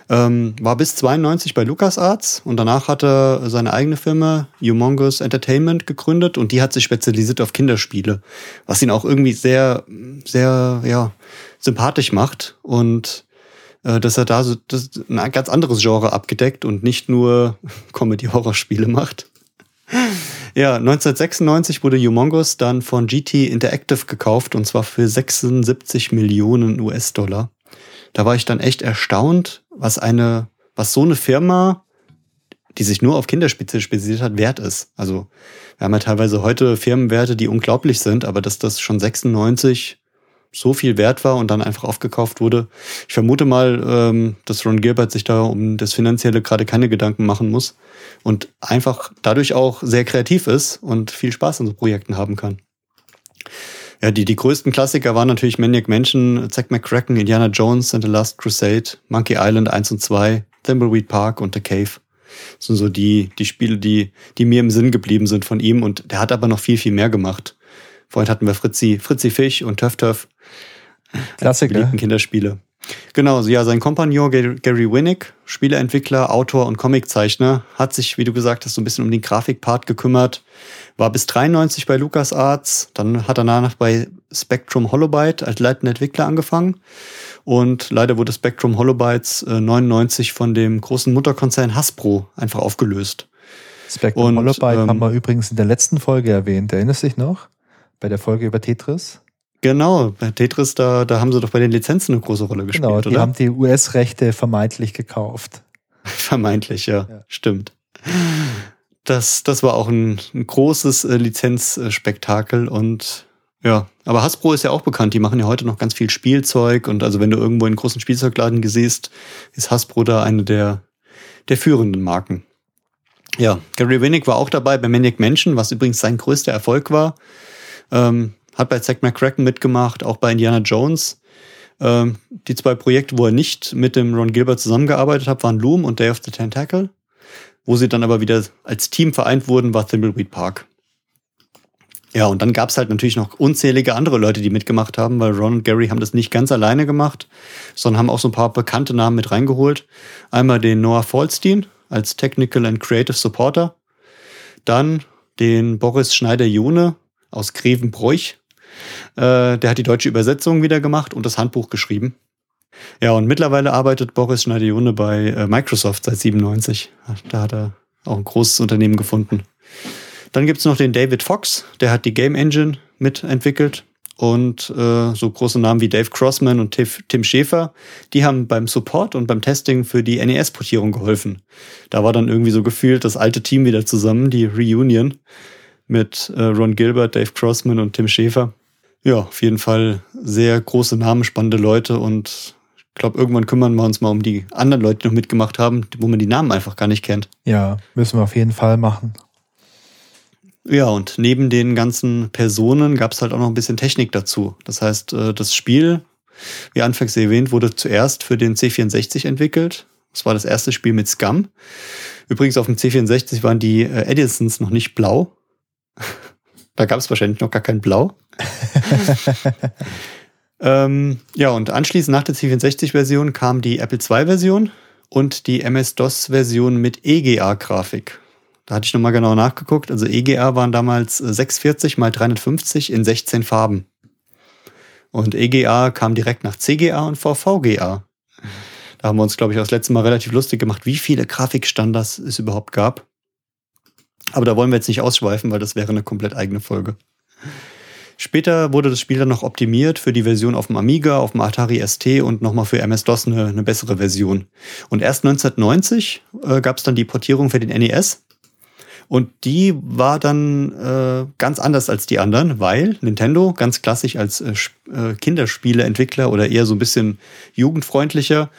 Ähm, war bis 92 bei LucasArts und danach hat er seine eigene Firma Humongous Entertainment gegründet und die hat sich spezialisiert auf Kinderspiele, was ihn auch irgendwie sehr, sehr, ja, sympathisch macht und dass er da so das, ein ganz anderes Genre abgedeckt und nicht nur Comedy-Horror-Spiele macht. Ja, 1996 wurde Humongous dann von GT Interactive gekauft und zwar für 76 Millionen US-Dollar. Da war ich dann echt erstaunt, was eine, was so eine Firma, die sich nur auf Kinderspiele spezialisiert hat, wert ist. Also wir haben ja teilweise heute Firmenwerte, die unglaublich sind, aber dass das schon 96 so viel wert war und dann einfach aufgekauft wurde. Ich vermute mal, ähm, dass Ron Gilbert sich da um das Finanzielle gerade keine Gedanken machen muss und einfach dadurch auch sehr kreativ ist und viel Spaß an so Projekten haben kann. Ja, die, die größten Klassiker waren natürlich Maniac Mansion, Zack McCracken, Indiana Jones and the Last Crusade, Monkey Island 1 und 2, Thimbleweed Park und The Cave. Das sind so die, die Spiele, die, die mir im Sinn geblieben sind von ihm und der hat aber noch viel, viel mehr gemacht. Vorhin hatten wir Fritzi, Fritzi Fisch und Töff Töff. Klassiker. Beliebten Kinderspiele. Genau, ja, sein Kompagnon Gary Winnick, Spieleentwickler, Autor und Comiczeichner, hat sich, wie du gesagt hast, so ein bisschen um den Grafikpart gekümmert. War bis 93 bei LucasArts, dann hat er danach bei Spectrum Holobyte als leitender Entwickler angefangen. Und leider wurde Spectrum Holobytes äh, 99 von dem großen Mutterkonzern Hasbro einfach aufgelöst. Spectrum und, Holobyte ähm, haben wir übrigens in der letzten Folge erwähnt. Erinnerst du dich noch? Bei der Folge über Tetris? Genau, bei Tetris, da, da haben sie doch bei den Lizenzen eine große Rolle gespielt, genau, die oder? haben die US-Rechte vermeintlich gekauft. vermeintlich, ja, ja, stimmt. Das, das war auch ein, ein großes äh, Lizenzspektakel und ja, aber Hasbro ist ja auch bekannt, die machen ja heute noch ganz viel Spielzeug und also wenn du irgendwo in einen großen Spielzeugladen siehst, ist Hasbro da eine der, der führenden Marken. Ja, Gary Winnick war auch dabei bei Maniac Mansion, was übrigens sein größter Erfolg war. Ähm, hat bei Zack McCracken mitgemacht, auch bei Indiana Jones. Ähm, die zwei Projekte, wo er nicht mit dem Ron Gilbert zusammengearbeitet hat, waren Loom und Day of the Tentacle. Wo sie dann aber wieder als Team vereint wurden, war Thimbleweed Park. Ja, und dann gab es halt natürlich noch unzählige andere Leute, die mitgemacht haben, weil Ron und Gary haben das nicht ganz alleine gemacht, sondern haben auch so ein paar bekannte Namen mit reingeholt. Einmal den Noah Falstein als Technical and Creative Supporter. Dann den Boris Schneider-Jone aus Grevenbroich äh, der hat die deutsche Übersetzung wieder gemacht und das Handbuch geschrieben. Ja, und mittlerweile arbeitet Boris Schneider-Jone bei äh, Microsoft seit 97. Da hat er auch ein großes Unternehmen gefunden. Dann gibt's noch den David Fox, der hat die Game Engine mitentwickelt. Und äh, so große Namen wie Dave Crossman und Tim Schäfer, die haben beim Support und beim Testing für die NES-Portierung geholfen. Da war dann irgendwie so gefühlt das alte Team wieder zusammen, die Reunion mit äh, Ron Gilbert, Dave Crossman und Tim Schäfer ja, auf jeden Fall sehr große Namen, spannende Leute und ich glaube, irgendwann kümmern wir uns mal um die anderen Leute, die noch mitgemacht haben, wo man die Namen einfach gar nicht kennt. Ja, müssen wir auf jeden Fall machen. Ja, und neben den ganzen Personen gab es halt auch noch ein bisschen Technik dazu. Das heißt, äh, das Spiel, wie anfangs erwähnt, wurde zuerst für den C64 entwickelt. Das war das erste Spiel mit Scum. Übrigens auf dem C64 waren die äh, Edisons noch nicht blau. Da gab es wahrscheinlich noch gar kein Blau. ähm, ja, und anschließend nach der C64-Version kam die Apple II-Version und die MS-DOS-Version mit EGA-Grafik. Da hatte ich nochmal genau nachgeguckt. Also EGA waren damals 640 mal 350 in 16 Farben. Und EGA kam direkt nach CGA und VVGA. Da haben wir uns, glaube ich, auch das letzte Mal relativ lustig gemacht, wie viele Grafikstandards es überhaupt gab. Aber da wollen wir jetzt nicht ausschweifen, weil das wäre eine komplett eigene Folge. Später wurde das Spiel dann noch optimiert für die Version auf dem Amiga, auf dem Atari ST und nochmal für MS-DOS eine, eine, bessere Version. Und erst 1990 äh, gab es dann die Portierung für den NES. Und die war dann äh, ganz anders als die anderen, weil Nintendo ganz klassisch als äh, äh Kinderspieleentwickler oder eher so ein bisschen jugendfreundlicher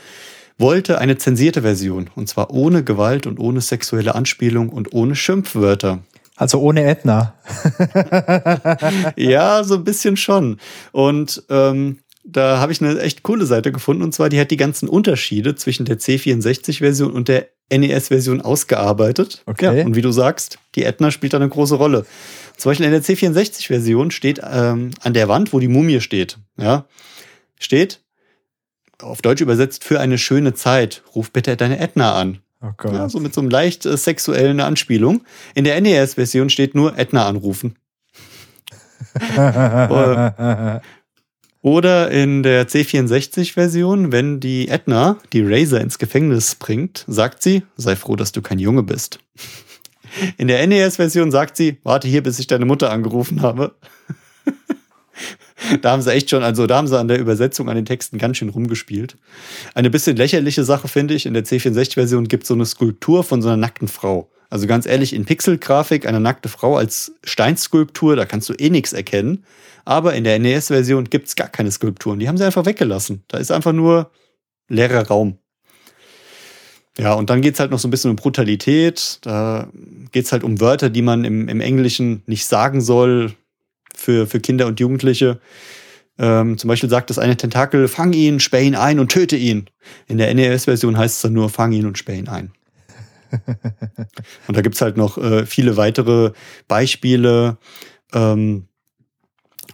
wollte eine zensierte Version. Und zwar ohne Gewalt und ohne sexuelle Anspielung und ohne Schimpfwörter. Also ohne Edna. ja, so ein bisschen schon. Und ähm, da habe ich eine echt coole Seite gefunden. Und zwar, die hat die ganzen Unterschiede zwischen der C64-Version und der NES-Version ausgearbeitet. Okay. Ja, und wie du sagst, die Edna spielt da eine große Rolle. Zum Beispiel in der C64-Version steht ähm, an der Wand, wo die Mumie steht, ja, steht, auf Deutsch übersetzt, für eine schöne Zeit, ruf bitte deine Edna an. Oh Gott. Ja, so mit so einem leicht äh, sexuellen Anspielung. In der NES-Version steht nur Edna anrufen. Oder in der C64-Version, wenn die Edna die Razor ins Gefängnis bringt, sagt sie, sei froh, dass du kein Junge bist. In der NES-Version sagt sie, warte hier, bis ich deine Mutter angerufen habe. da haben sie echt schon, also da haben sie an der Übersetzung, an den Texten ganz schön rumgespielt. Eine bisschen lächerliche Sache finde ich, in der C64-Version gibt es so eine Skulptur von so einer nackten Frau. Also ganz ehrlich, in Pixelgrafik eine nackte Frau als Steinskulptur, da kannst du eh nichts erkennen. Aber in der NES-Version gibt es gar keine Skulpturen. Die haben sie einfach weggelassen. Da ist einfach nur leerer Raum. Ja, und dann geht es halt noch so ein bisschen um Brutalität. Da geht es halt um Wörter, die man im, im Englischen nicht sagen soll für, für Kinder und Jugendliche. Ähm, zum Beispiel sagt das eine Tentakel, fang ihn, späh ihn ein und töte ihn. In der NES-Version heißt es dann nur, fang ihn und späh ihn ein. und da gibt es halt noch äh, viele weitere Beispiele. Ähm,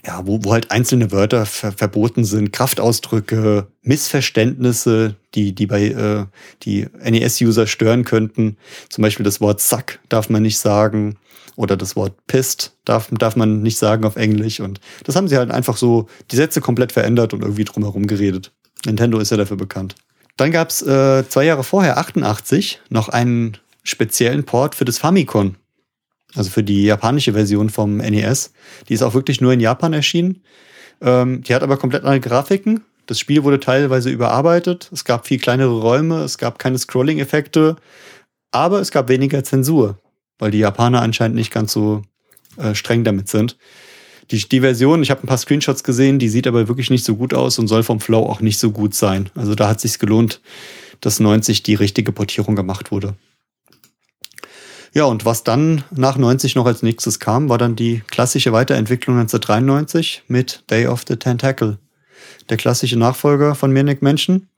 ja, wo, wo halt einzelne Wörter ver verboten sind, Kraftausdrücke, Missverständnisse, die, die bei äh, die NES-User stören könnten. Zum Beispiel das Wort Suck darf man nicht sagen oder das Wort Pissed darf, darf man nicht sagen auf Englisch. Und das haben sie halt einfach so die Sätze komplett verändert und irgendwie drumherum geredet. Nintendo ist ja dafür bekannt. Dann gab's äh, zwei Jahre vorher, 88, noch einen speziellen Port für das Famicom. Also für die japanische Version vom NES. Die ist auch wirklich nur in Japan erschienen. Ähm, die hat aber komplett andere Grafiken. Das Spiel wurde teilweise überarbeitet. Es gab viel kleinere Räume. Es gab keine Scrolling-Effekte. Aber es gab weniger Zensur, weil die Japaner anscheinend nicht ganz so äh, streng damit sind. Die, die Version, ich habe ein paar Screenshots gesehen, die sieht aber wirklich nicht so gut aus und soll vom Flow auch nicht so gut sein. Also da hat sich gelohnt, dass 90 die richtige Portierung gemacht wurde. Ja, und was dann nach 90 noch als nächstes kam, war dann die klassische Weiterentwicklung 1993 mit Day of the Tentacle. Der klassische Nachfolger von Manic Mansion.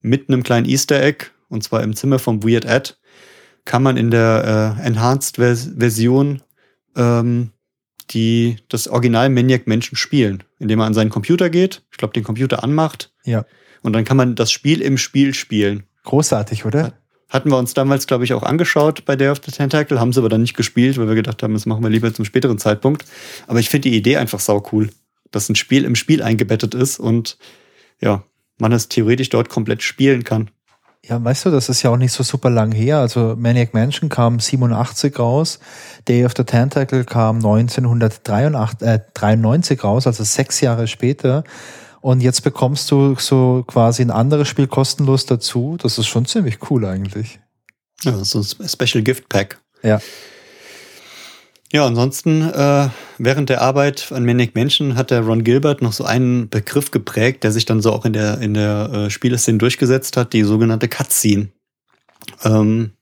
Mit einem kleinen Easter Egg, und zwar im Zimmer vom Weird Ed, kann man in der äh, Enhanced Version ähm, die, das Original Maniac Mansion spielen, indem man an seinen Computer geht, ich glaube, den Computer anmacht. Ja. Und dann kann man das Spiel im Spiel spielen. Großartig, oder? Hatten wir uns damals, glaube ich, auch angeschaut bei Day of the Tentacle, haben sie aber dann nicht gespielt, weil wir gedacht haben, das machen wir lieber zum späteren Zeitpunkt. Aber ich finde die Idee einfach sau cool, dass ein Spiel im Spiel eingebettet ist und ja, man es theoretisch dort komplett spielen kann. Ja, weißt du, das ist ja auch nicht so super lang her. Also Maniac Mansion kam 87 raus, Day of the Tentacle kam 1993 äh, raus, also sechs Jahre später. Und jetzt bekommst du so quasi ein anderes Spiel kostenlos dazu. Das ist schon ziemlich cool eigentlich. Ja, so ein Special Gift Pack. Ja. Ja, ansonsten, äh, während der Arbeit an Manic Mansion hat der Ron Gilbert noch so einen Begriff geprägt, der sich dann so auch in der, in der äh, Spieleszene durchgesetzt hat, die sogenannte Cutscene. Ähm,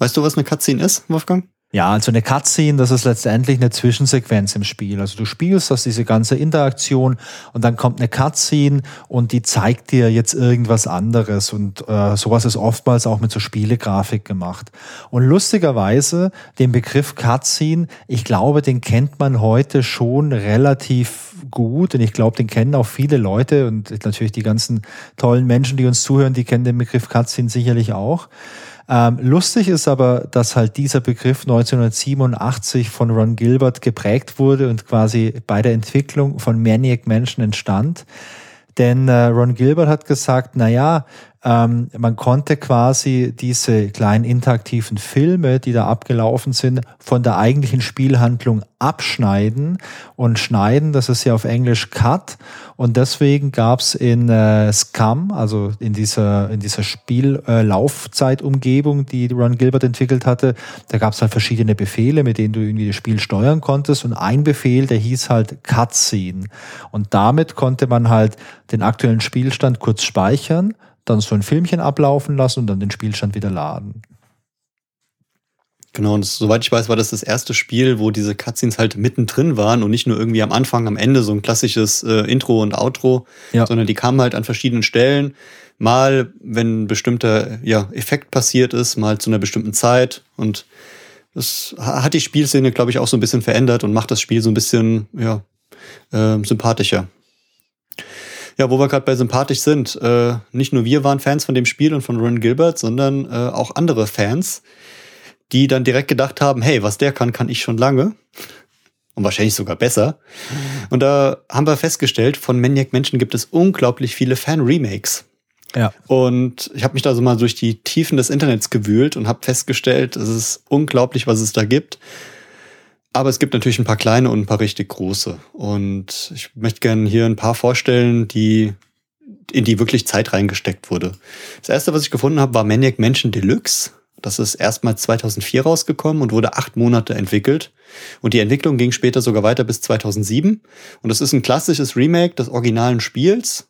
weißt du, was eine Cutscene ist, Wolfgang? Ja, also eine Cutscene, das ist letztendlich eine Zwischensequenz im Spiel. Also du spielst das, diese ganze Interaktion und dann kommt eine Cutscene und die zeigt dir jetzt irgendwas anderes und äh, sowas ist oftmals auch mit so Spielegrafik gemacht. Und lustigerweise den Begriff Cutscene, ich glaube, den kennt man heute schon relativ gut und ich glaube, den kennen auch viele Leute und natürlich die ganzen tollen Menschen, die uns zuhören, die kennen den Begriff Cutscene sicherlich auch. Ähm, lustig ist aber, dass halt dieser Begriff 1987 von Ron Gilbert geprägt wurde und quasi bei der Entwicklung von Maniac Mansion entstand. Denn äh, Ron Gilbert hat gesagt, na ja, Ähm, man konnte quasi diese kleinen interaktiven Filme, die da abgelaufen sind, von der eigentlichen Spielhandlung abschneiden und schneiden, das ist ja auf Englisch Cut. Und deswegen gab es in äh, Scum, also in dieser, in dieser Spiellaufzeitumgebung, äh, die Ron Gilbert entwickelt hatte, da gab es halt verschiedene Befehle, mit denen du irgendwie das Spiel steuern konntest. Und ein Befehl, der hieß halt Cutscene. Und damit konnte man halt den aktuellen Spielstand kurz speichern dann so ein Filmchen ablaufen lassen und dann den Spielstand wieder laden. Genau, und das, soweit ich weiß, war das das erste Spiel, wo diese Cutscenes halt mittendrin waren und nicht nur irgendwie am Anfang, am Ende so ein klassisches äh, Intro und Outro, ja. sondern die kamen halt an verschiedenen Stellen. Mal, wenn ein bestimmter ja, Effekt passiert ist, mal zu einer bestimmten Zeit. Und das hat die Spielszene, glaube ich, auch so ein bisschen verändert und macht das Spiel so ein bisschen ja, äh, sympathischer. Ja, wo wir gerade bei sympathisch sind. Äh, nicht nur wir waren Fans von dem Spiel und von Ron Gilbert, sondern äh, auch andere Fans, die dann direkt gedacht haben, hey, was der kann, kann ich schon lange. Und wahrscheinlich sogar besser. Und da haben wir festgestellt, von Maniac Menschen gibt es unglaublich viele Fan-Remakes. Ja. Und ich habe mich da so mal durch die Tiefen des Internets gewühlt und habe festgestellt, es ist unglaublich, was es da gibt. Aber es gibt natürlich ein paar kleine und ein paar richtig große. Und ich möchte gerne hier ein paar vorstellen, die in die wirklich Zeit reingesteckt wurde. Das erste, was ich gefunden habe, war Maniac Mansion Deluxe. Das ist erstmals 2004 rausgekommen und wurde acht Monate entwickelt. Und die Entwicklung ging später sogar weiter bis 2007. Und das ist ein klassisches Remake des originalen Spiels.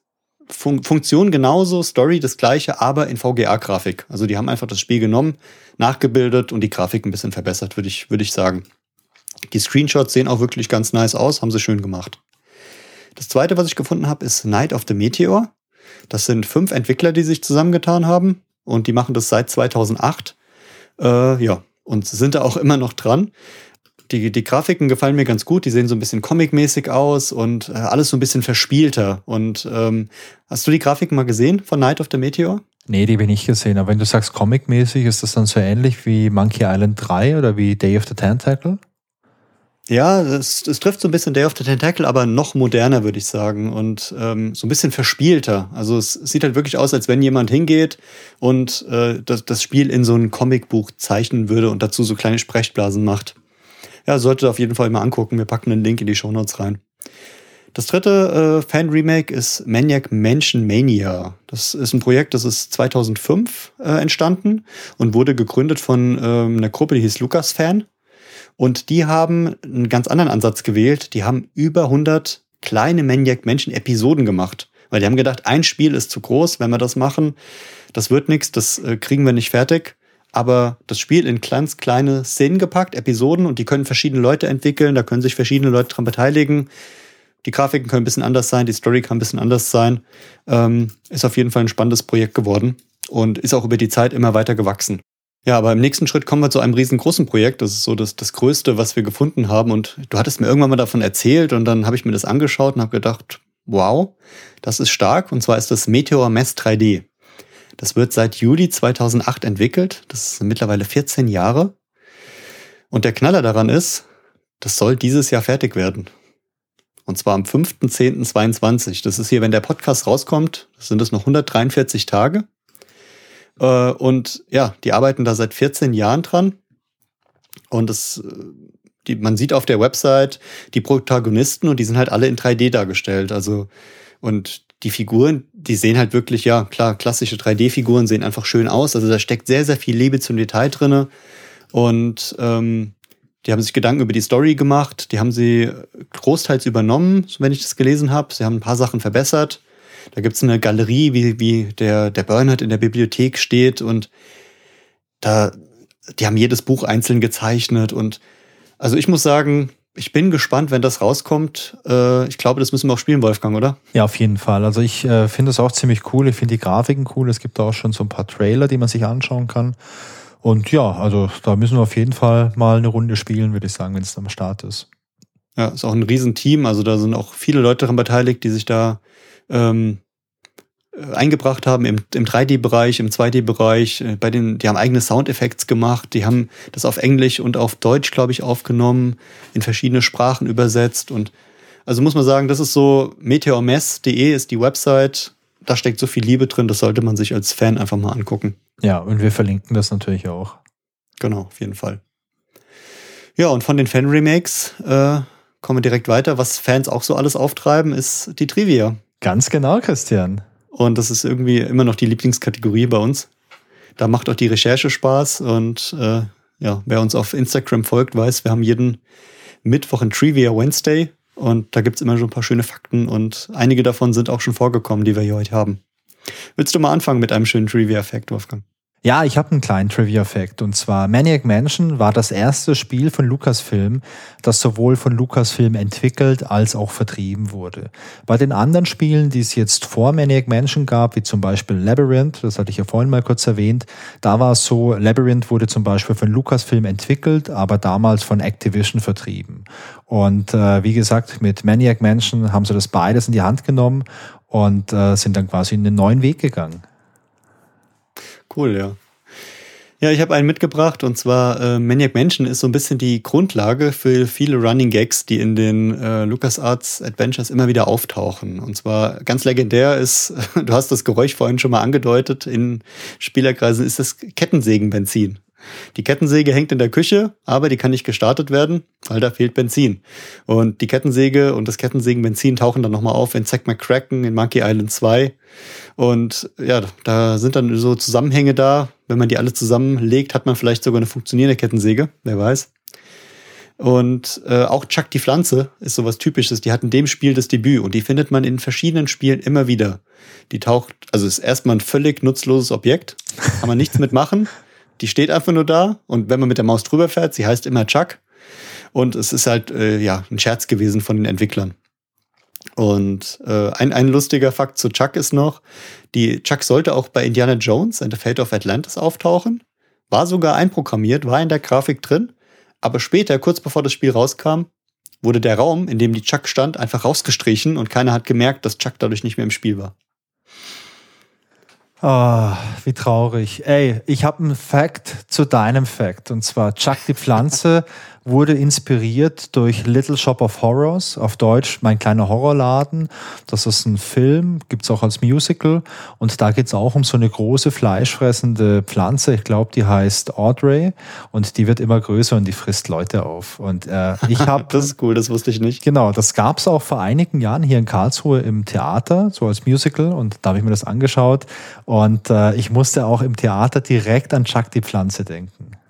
Fun Funktion genauso, Story das gleiche, aber in VGA-Grafik. Also die haben einfach das Spiel genommen, nachgebildet und die Grafik ein bisschen verbessert, würde ich, würde ich sagen. Die Screenshots sehen auch wirklich ganz nice aus, haben sie schön gemacht. Das zweite, was ich gefunden habe, ist Night of the Meteor. Das sind fünf Entwickler, die sich zusammengetan haben und die machen das seit 2008. Äh, ja, und sind da auch immer noch dran. Die, die Grafiken gefallen mir ganz gut, die sehen so ein bisschen comic-mäßig aus und äh, alles so ein bisschen verspielter. Und ähm, hast du die Grafiken mal gesehen von Night of the Meteor? Nee, die habe ich nicht gesehen. Aber wenn du sagst comic-mäßig, ist das dann so ähnlich wie Monkey Island 3 oder wie Day of the Tentacle? Ja, es, es trifft so ein bisschen Day of the Tentacle, aber noch moderner, würde ich sagen. Und ähm, so ein bisschen verspielter. Also es sieht halt wirklich aus, als wenn jemand hingeht und äh, das, das Spiel in so ein Comicbuch zeichnen würde und dazu so kleine Sprechblasen macht. Ja, solltet auf jeden Fall mal angucken. Wir packen einen Link in die Show Notes rein. Das dritte äh, Fan-Remake ist Maniac Mansion Mania. Das ist ein Projekt, das ist 2005 äh, entstanden und wurde gegründet von ähm, einer Gruppe, die hieß Lucas Fan. Und die haben einen ganz anderen Ansatz gewählt. Die haben über 100 kleine Maniac-Menschen-Episoden gemacht. Weil die haben gedacht, ein Spiel ist zu groß, wenn wir das machen. Das wird nichts, das äh, kriegen wir nicht fertig. Aber das Spiel in ganz kleine Szenen gepackt, Episoden, und die können verschiedene Leute entwickeln, da können sich verschiedene Leute dran beteiligen. Die Grafiken können ein bisschen anders sein, die Story kann ein bisschen anders sein. Ähm, ist auf jeden Fall ein spannendes Projekt geworden und ist auch über die Zeit immer weiter gewachsen. Ja, aber im nächsten Schritt kommen wir zu einem riesengroßen Projekt. Das ist so das, das Größte, was wir gefunden haben. Und du hattest mir irgendwann mal davon erzählt und dann habe ich mir das angeschaut und habe gedacht, wow, das ist stark. Und zwar ist das Meteor Mess 3D. Das wird seit Juli 2008 entwickelt. Das sind mittlerweile 14 Jahre. Und der Knaller daran ist, das soll dieses Jahr fertig werden. Und zwar am 5.10.22. Das ist hier, wenn der Podcast rauskommt, sind es noch 143 Tage. Äh, und ja, die arbeiten da seit 14 Jahren dran. Und das, äh, die, man sieht auf der Website die Protagonisten und die sind halt alle in 3D dargestellt. Also, und die Figuren, die sehen halt wirklich, ja, klar, klassische 3D-Figuren sehen einfach schön aus. Also da steckt sehr, sehr viel Liebe zum Detail drinne. Und ähm, die haben sich Gedanken über die Story gemacht. Die haben sie großteils übernommen, wenn ich das gelesen habe. Sie haben ein paar Sachen verbessert. Da gibt's eine Galerie, wie, wie der, der Bernhard in der Bibliothek steht und da, die haben jedes Buch einzeln gezeichnet und also ich muss sagen, ich bin gespannt, wenn das rauskommt. Äh, ich glaube, das müssen wir auch spielen, Wolfgang, oder? Ja, auf jeden Fall. Also ich äh, finde es auch ziemlich cool. Ich finde die Grafiken cool. Es gibt auch schon so ein paar Trailer, die man sich anschauen kann. Und ja, also da müssen wir auf jeden Fall mal eine Runde spielen, würde ich sagen, wenn es am Start ist. Ja, ist auch ein Riesenteam. Also da sind auch viele Leute daran beteiligt, die sich da ähm, äh, eingebracht haben im, im 3D-Bereich, im 2D-Bereich. Äh, bei den, die haben eigene Soundeffekte gemacht, die haben das auf Englisch und auf Deutsch, glaube ich, aufgenommen, in verschiedene Sprachen übersetzt. Und also muss man sagen, das ist so meteormess.de ist die Website. da steckt so viel Liebe drin, das sollte man sich als Fan einfach mal angucken. Ja, und wir verlinken das natürlich auch. Genau, auf jeden Fall. Ja, und von den Fan-Remakes äh, kommen wir direkt weiter. Was Fans auch so alles auftreiben, ist die Trivia. Ganz genau, Christian. Und das ist irgendwie immer noch die Lieblingskategorie bei uns. Da macht auch die Recherche Spaß. Und äh, ja, wer uns auf Instagram folgt, weiß, wir haben jeden Mittwoch ein Trivia Wednesday. Und da gibt's immer schon ein paar schöne Fakten. Und einige davon sind auch schon vorgekommen, die wir hier heute haben. Willst du mal anfangen mit einem schönen Trivia-Fact, Wolfgang? Ja, ich habe einen kleinen Trivia-Fact. Und zwar Maniac Mansion war das erste Spiel von Lucasfilm, das sowohl von Lucasfilm entwickelt als auch vertrieben wurde. Bei den anderen Spielen, die es jetzt vor Maniac Mansion gab, wie zum Beispiel Labyrinth, das hatte ich ja vorhin mal kurz erwähnt, da war es so, Labyrinth wurde zum Beispiel von Lucasfilm entwickelt, aber damals von Activision vertrieben. Und äh, wie gesagt, mit Maniac Mansion haben sie das beides in die Hand genommen und äh, sind dann quasi in den neuen Weg gegangen. Cool, ja. Ja, ich habe einen mitgebracht und zwar äh, Maniac Mansion ist so ein bisschen die Grundlage für viele Running Gags, die in den äh, LucasArts Adventures immer wieder auftauchen. Und zwar ganz legendär ist, du hast das Geräusch vorhin schon mal angedeutet, in Spielerkreisen ist das Kettensägenbenzin. Die Kettensäge hängt in der Küche, aber die kann nicht gestartet werden, weil da fehlt Benzin. Und die Kettensäge und das Kettensägenbenzin tauchen dann nochmal auf in Zack McCracken in Monkey Island 2. Und ja, da sind dann so Zusammenhänge da. Wenn man die alle zusammenlegt, hat man vielleicht sogar eine funktionierende Kettensäge, wer weiß. Und äh, auch Chuck die Pflanze ist sowas Typisches. Die hat in dem Spiel das Debüt und die findet man in verschiedenen Spielen immer wieder. Die taucht, also ist erstmal ein völlig nutzloses Objekt, kann man nichts mitmachen. Die steht einfach nur da und wenn man mit der Maus drüber fährt, sie heißt immer Chuck. Und es ist halt äh, ja ein Scherz gewesen von den Entwicklern. Und äh, ein, ein lustiger Fakt zu Chuck ist noch, die Chuck sollte auch bei Indiana Jones and the Fate of Atlantis auftauchen, war sogar einprogrammiert, war in der Grafik drin, aber später, kurz bevor das Spiel rauskam, wurde der Raum, in dem die Chuck stand, einfach rausgestrichen und keiner hat gemerkt, dass Chuck dadurch nicht mehr im Spiel war. Oh, wie traurig. Ey, ich habe einen Fact zu deinem Fact. Und zwar Chuck die Pflanze wurde inspiriert durch Little Shop of Horrors, auf Deutsch Mein kleiner Horrorladen. Das ist ein Film, gibt's auch als Musical. Und da geht's auch um so eine große fleischfressende Pflanze. Ich glaube, die heißt Audrey. Und die wird immer größer und die frisst Leute auf. Und äh, ich habe... das ist cool, das wusste ich nicht. Genau, das gab's auch vor einigen Jahren hier in Karlsruhe im Theater, so als Musical. Und da habe ich mir das angeschaut. Und äh, ich musste auch im Theater direkt an Chuck die Pflanze denken.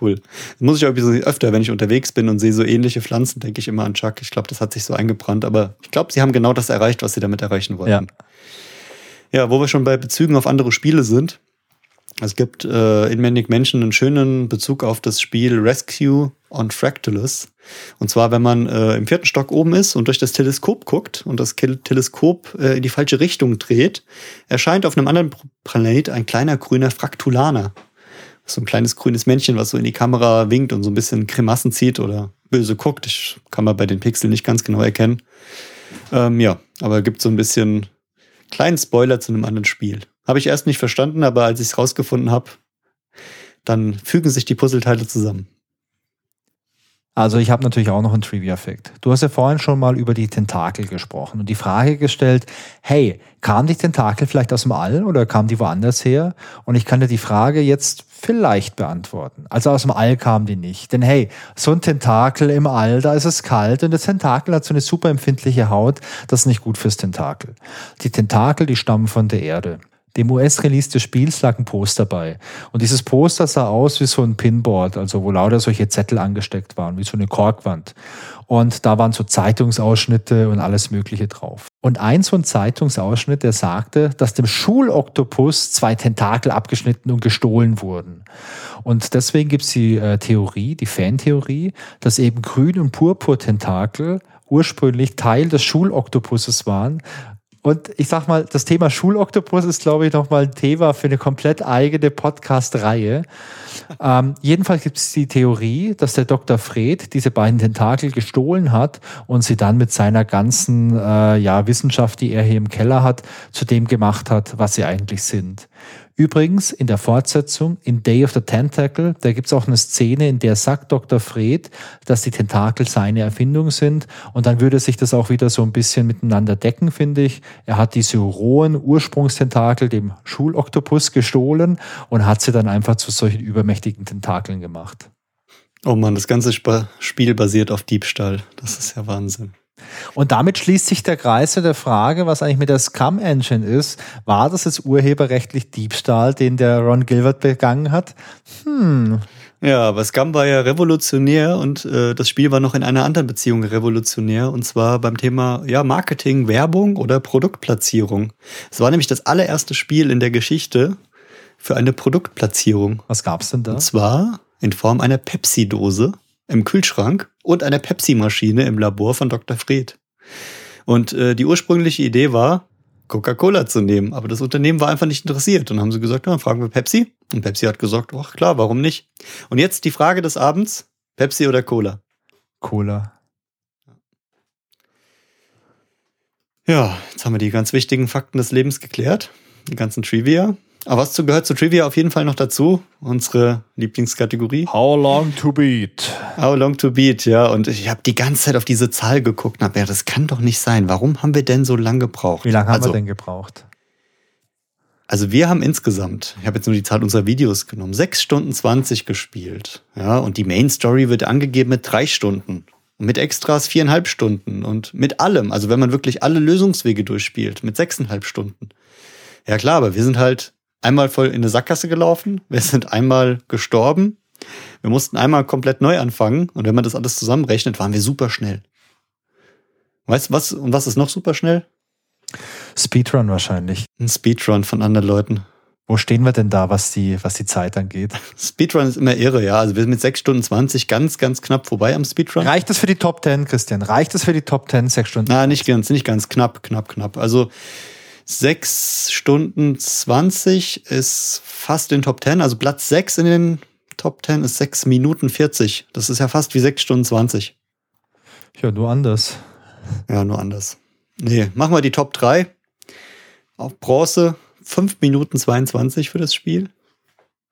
Cool. Das muss ich auch öfter, wenn ich unterwegs bin und sehe so ähnliche Pflanzen, denke ich immer an Chuck. Ich glaube, das hat sich so eingebrannt, aber ich glaube, sie haben genau das erreicht, was sie damit erreichen wollten. Ja, ja wo wir schon bei Bezügen auf andere Spiele sind. Es gibt äh, in Manic Mansion einen schönen Bezug auf das Spiel Rescue on Fractalus. Und zwar, wenn man äh, im vierten Stock oben ist und durch das Teleskop guckt und das Teleskop äh, in die falsche Richtung dreht, erscheint auf einem anderen Planet ein kleiner grüner Fraktulaner so ein kleines grünes Männchen, was so in die Kamera winkt und so ein bisschen Grimassen zieht oder böse guckt. Ich kann man bei den Pixeln nicht ganz genau erkennen. Ähm, ja, aber gibt so ein bisschen kleinen Spoiler zu einem anderen Spiel. Habe ich erst nicht verstanden, aber als ich es rausgefunden habe, dann fügen sich die Puzzleteile zusammen. Also ich habe natürlich auch noch einen Trivia-Fact. Du hast ja vorhin schon mal über die Tentakel gesprochen und die Frage gestellt, hey, kam die Tentakel vielleicht aus dem All oder kam die woanders her? Und ich kann dir die Frage jetzt vielleicht beantworten. Also aus dem All kam die nicht. Denn hey, so ein Tentakel im All, da ist es kalt und das Tentakel hat so eine super empfindliche Haut, das ist nicht gut fürs Tentakel. Die Tentakel, die stammen von der Erde. Dem US-Release des Spiels lag ein Poster bei. Und dieses Poster sah aus wie so ein Pinboard, also wo lauter solche Zettel angesteckt waren, wie so eine Korkwand. Und da waren so Zeitungsausschnitte und alles Mögliche drauf. Und ein so ein Zeitungsausschnitt, der sagte, dass dem Schuloktopus zwei Tentakel abgeschnitten und gestohlen wurden. Und deswegen gibt's die äh, Theorie, die Fantheorie, dass eben Grün- und Purpur-Tentakel ursprünglich Teil des Schuloktopuses waren, und ich sag mal, das Thema Schuloktopus ist, glaube ich, nochmal ein Thema für eine komplett eigene Podcast-Reihe. ähm, jedenfalls gibt es die Theorie, dass der Dr. Fred diese beiden Tentakel gestohlen hat und sie dann mit seiner ganzen äh, ja, Wissenschaft, die er hier im Keller hat, zu dem gemacht hat, was sie eigentlich sind. Übrigens, in der Fortsetzung, in Day of the Tentacle, da gibt es auch eine Szene, in der sagt Dr. Fred, dass die Tentakel seine Erfindung sind. Und dann würde sich das auch wieder so ein bisschen miteinander decken, finde ich. Er hat diese rohen Ursprungstentakel dem Schuloktopus gestohlen und hat sie dann einfach zu solchen übermächtigen Tentakeln gemacht. Oh Mann, das ganze Spiel basiert auf Diebstahl. Das ist ja Wahnsinn. Und damit schließt sich der Kreis zu der Frage, was eigentlich mit der Scum Engine ist. War das jetzt urheberrechtlich Diebstahl, den der Ron Gilbert begangen hat? Hm. Ja, aber Scum war ja revolutionär und äh, das Spiel war noch in einer anderen Beziehung revolutionär und zwar beim Thema ja, Marketing, Werbung oder Produktplatzierung. Es war nämlich das allererste Spiel in der Geschichte für eine Produktplatzierung. Was gab's denn da? Und zwar in Form einer Pepsi-Dose im Kühlschrank und einer Pepsi-Maschine im Labor von Dr. Fred. Und äh, die ursprüngliche Idee war, Coca-Cola zu nehmen. Aber das Unternehmen war einfach nicht interessiert. Und haben sie gesagt, dann fragen wir Pepsi. Und Pepsi hat gesagt, ach klar, warum nicht? Und jetzt die Frage des Abends, Pepsi oder Cola? Cola. Ja, jetzt haben wir die ganz wichtigen Fakten des Lebens geklärt. Die ganzen Trivia. Aber was gehört zu Trivia auf jeden Fall noch dazu? Unsere Lieblingskategorie. How long to beat? How long to beat, ja. Und ich habe die ganze Zeit auf diese Zahl geguckt und habe ja, das kann doch nicht sein. Warum haben wir denn so lange gebraucht? Wie lange haben also, wir denn gebraucht? Also wir haben insgesamt, ich habe jetzt nur die Zahl unserer Videos genommen, 6 Stunden 20 gespielt. Ja, und die Main Story wird angegeben mit drei Stunden. Und mit Extras viereinhalb Stunden. Und mit allem, also wenn man wirklich alle Lösungswege durchspielt, mit sechseinhalb Stunden. Ja klar, aber wir sind halt einmal voll in eine Sackgasse gelaufen, wir sind einmal gestorben, wir mussten einmal komplett neu anfangen und wenn man das alles zusammenrechnet, waren wir super schnell. Weißt du was, und was ist noch super schnell? Speedrun wahrscheinlich. Ein Speedrun von anderen Leuten. Wo stehen wir denn da, was die, was die Zeit angeht? Speedrun ist immer irre, ja. Also wir sind mit 6 Stunden 20 ganz, ganz knapp vorbei am Speedrun. Reicht das für die Top 10, Christian? Reicht das für die Top 10, 6 Stunden? Na, nicht ganz, nicht ganz. Knapp, knapp, knapp. Also 6 Stunden 20 ist fast in Top 10. Also Platz 6 in den Top 10 ist 6 Minuten 40. Das ist ja fast wie 6 Stunden 20. Ja, nur anders. Ja, nur anders. Nee, machen wir die Top 3. Auf Bronze 5 Minuten 22 für das Spiel.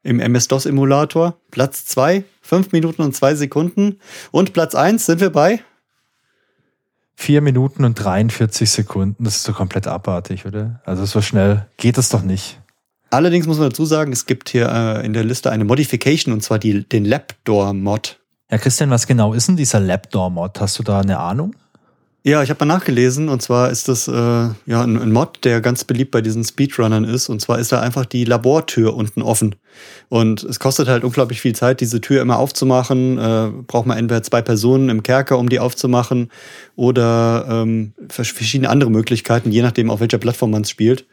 Im MS-DOS-Emulator. Platz 2, 5 Minuten und 2 Sekunden. Und Platz 1 sind wir bei Vier Minuten und 43 Sekunden, das ist so komplett abartig, oder? Also so schnell geht es doch nicht. Allerdings muss man dazu sagen, es gibt hier äh, in der Liste eine Modification und zwar die, den Lapdoor-Mod. Ja, Christian, was genau ist denn dieser Lapdoor-Mod? Hast du da eine Ahnung? Ja, ich habe mal nachgelesen und zwar ist das äh, ja ein, ein, Mod, der ganz beliebt bei diesen Speedrunnern ist und zwar ist da einfach die Labortür unten offen und es kostet halt unglaublich viel Zeit, diese Tür immer aufzumachen. Äh, braucht man entweder zwei Personen im Kerker, um die aufzumachen oder ähm, verschiedene andere Möglichkeiten, je nachdem auf welcher Plattform man es spielt.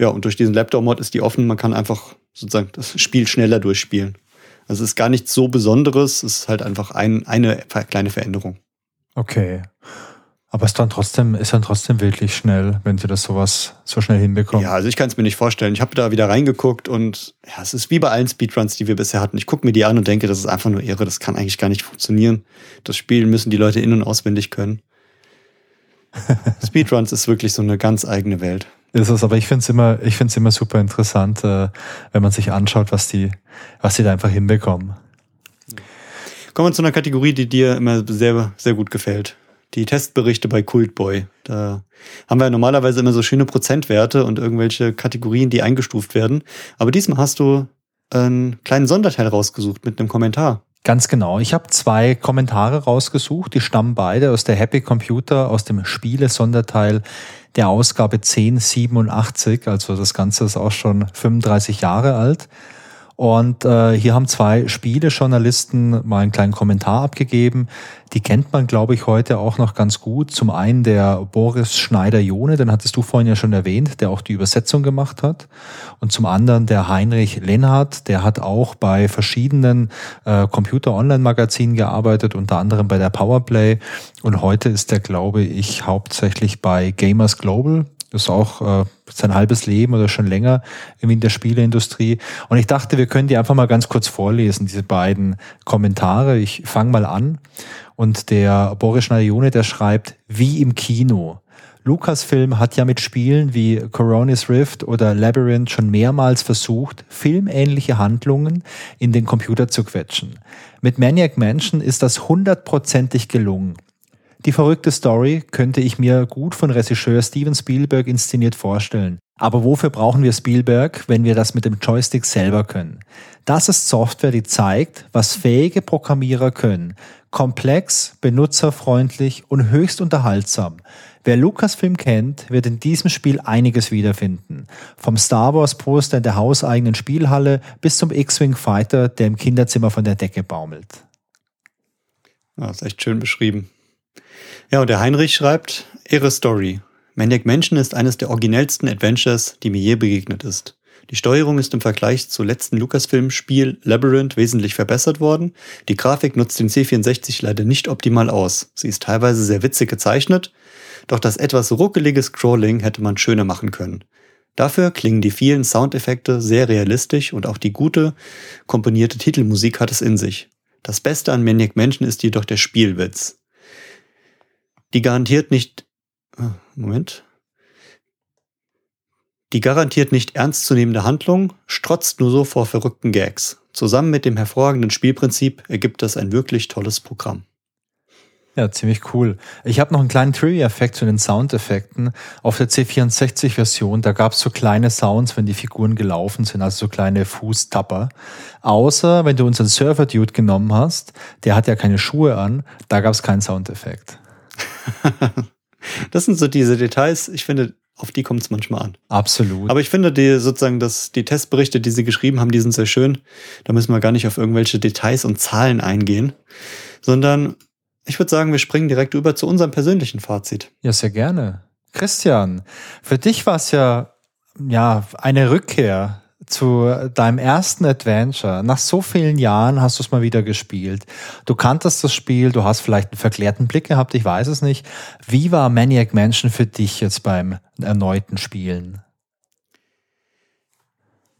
Ja, und durch diesen Laptop-Mod ist die offen. Man kann einfach sozusagen das Spiel schneller durchspielen. Also es ist gar nichts so Besonderes, es ist halt einfach ein, eine kleine Veränderung. Okay. Aber es ist dann trotzdem, ist dann trotzdem wirklich schnell, wenn sie das sowas so schnell hinbekommen. Ja, also ich kann es mir nicht vorstellen. Ich habe da wieder reingeguckt und ja, es ist wie bei allen Speedruns, die wir bisher hatten. Ich gucke mir die an und denke, das ist einfach nur irre, das kann eigentlich gar nicht funktionieren. Das Spiel müssen die Leute in- und auswendig können. Speedruns ist wirklich so eine ganz eigene Welt. Ist es, aber ich finde es immer, ich finde es immer super interessant, äh, wenn man sich anschaut, was die, was die da einfach hinbekommen. Kommen wir zu einer Kategorie, die dir immer sehr, sehr gut gefällt die Testberichte bei Cultboy. Da haben wir normalerweise immer so schöne Prozentwerte und irgendwelche Kategorien, die eingestuft werden. Aber diesmal hast du einen kleinen Sonderteil rausgesucht mit einem Kommentar. Ganz genau. Ich habe zwei Kommentare rausgesucht. Die stammen beide aus der Happy Computer, aus dem Spiele-Sonderteil der Ausgabe 1087. Also das Ganze ist auch schon 35 Jahre alt. Und äh, hier haben zwei Spielejournalisten mal einen kleinen Kommentar abgegeben. Die kennt man, glaube ich, heute auch noch ganz gut. Zum einen der Boris Schneider-Jone, den hattest du vorhin ja schon erwähnt, der auch die Übersetzung gemacht hat. Und zum anderen der Heinrich Lenhardt, der hat auch bei verschiedenen äh, Computer-Online-Magazinen gearbeitet, unter anderem bei der Powerplay. Und heute ist er, glaube ich, hauptsächlich bei Gamers Global ist auch äh, sein halbes Leben oder schon länger in der Spieleindustrie. Und ich dachte, wir können die einfach mal ganz kurz vorlesen, diese beiden Kommentare. Ich fange mal an. Und der Boris Schneider-Jone, der schreibt, wie im Kino. Lucasfilm hat ja mit Spielen wie Coronis Rift oder Labyrinth schon mehrmals versucht, filmähnliche Handlungen in den Computer zu quetschen. Mit Maniac Mansion ist das hundertprozentig gelungen. Die verrückte Story könnte ich mir gut von Regisseur Steven Spielberg inszeniert vorstellen. Aber wofür brauchen wir Spielberg, wenn wir das mit dem Joystick selber können? Das ist Software, die zeigt, was fähige Programmierer können. Komplex, benutzerfreundlich und höchst unterhaltsam. Wer Lucasfilm kennt, wird in diesem Spiel einiges wiederfinden. Vom Star Wars Poster in der hauseigenen Spielhalle bis zum X-Wing Fighter, der im Kinderzimmer von der Decke baumelt. Ja, ist echt schön beschrieben. Ja, und der Heinrich schreibt, Ihre Story. Maniac Mansion ist eines der originellsten Adventures, die mir je begegnet ist. Die Steuerung ist im Vergleich zu letzten Lucasfilm-Spiel Labyrinth wesentlich verbessert worden. Die Grafik nutzt den C64 leider nicht optimal aus. Sie ist teilweise sehr witzig gezeichnet, doch das etwas ruckelige Scrolling hätte man schöner machen können. Dafür klingen die vielen Soundeffekte sehr realistisch und auch die gute, komponierte Titelmusik hat es in sich. Das Beste an Maniac Mansion ist jedoch der Spielwitz. Die garantiert nicht, ah, Moment, die garantiert nicht ernstzunehmende Handlung strotzt nur so vor verrückten Gags. Zusammen mit dem hervorragenden Spielprinzip ergibt das ein wirklich tolles Programm. Ja, ziemlich cool. Ich habe noch einen kleinen Trivia-Effekt zu den Soundeffekten. Auf der C64-Version, da gab es so kleine Sounds, wenn die Figuren gelaufen sind, also so kleine Fußtapper. Außer wenn du unseren Surfer-Dude genommen hast, der hat ja keine Schuhe an, da gab es keinen Soundeffekt. das sind so diese Details, ich finde, auf die kommt es manchmal an. Absolut. Aber ich finde, die sozusagen, dass die Testberichte, die sie geschrieben haben, die sind sehr schön. Da müssen wir gar nicht auf irgendwelche Details und Zahlen eingehen, sondern ich würde sagen, wir springen direkt über zu unserem persönlichen Fazit. Ja, sehr gerne. Christian, für dich war es ja, ja eine Rückkehr zu deinem ersten Adventure. Nach so vielen Jahren hast du es mal wieder gespielt. Du kanntest das Spiel, du hast vielleicht einen verklärten Blick gehabt, ich weiß es nicht. Wie war Maniac Mansion für dich jetzt beim erneuten Spielen?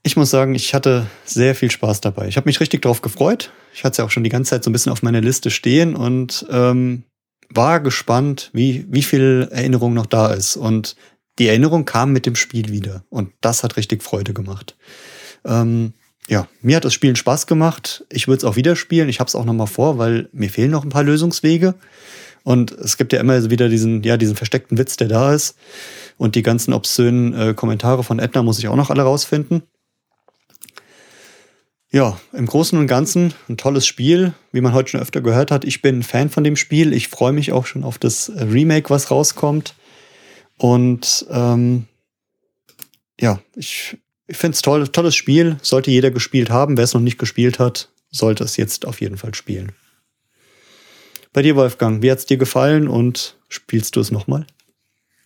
Ich muss sagen, ich hatte sehr viel Spaß dabei. Ich habe mich richtig drauf gefreut. Ich hatte es ja auch schon die ganze Zeit so ein bisschen auf meiner Liste stehen und ähm, war gespannt, wie, wie viel Erinnerung noch da ist. Und die Erinnerung kam mit dem Spiel wieder. Und das hat richtig Freude gemacht. Ähm, ja, mir hat das Spielen Spaß gemacht. Ich würde es auch wieder spielen. Ich habe es auch noch mal vor, weil mir fehlen noch ein paar Lösungswege. Und es gibt ja immer wieder diesen, ja, diesen versteckten Witz, der da ist. Und die ganzen obszönen äh, Kommentare von Edna muss ich auch noch alle rausfinden. Ja, im Großen und Ganzen ein tolles Spiel, wie man heute schon öfter gehört hat. Ich bin ein Fan von dem Spiel. Ich freue mich auch schon auf das äh, Remake, was rauskommt. Und ähm, ja, ich, ich finde es toll, tolles Spiel. Sollte jeder gespielt haben. Wer es noch nicht gespielt hat, sollte es jetzt auf jeden Fall spielen. Bei dir, Wolfgang, wie hat es dir gefallen und spielst du es nochmal?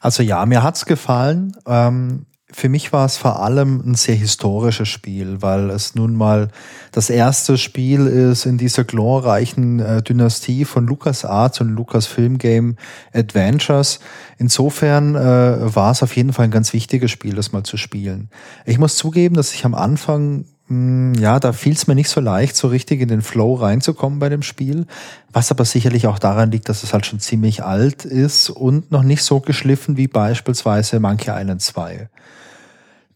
Also ja, mir hat's gefallen. Ähm, für mich war es vor allem ein sehr historisches Spiel, weil es nun mal das erste Spiel ist in dieser glorreichen äh, Dynastie von LucasArts und Lucasfilm Game Adventures. Insofern äh, war es auf jeden Fall ein ganz wichtiges Spiel, das mal zu spielen. Ich muss zugeben, dass ich am Anfang ja, da fiel es mir nicht so leicht, so richtig in den Flow reinzukommen bei dem Spiel, was aber sicherlich auch daran liegt, dass es halt schon ziemlich alt ist und noch nicht so geschliffen wie beispielsweise Monkey Island 2.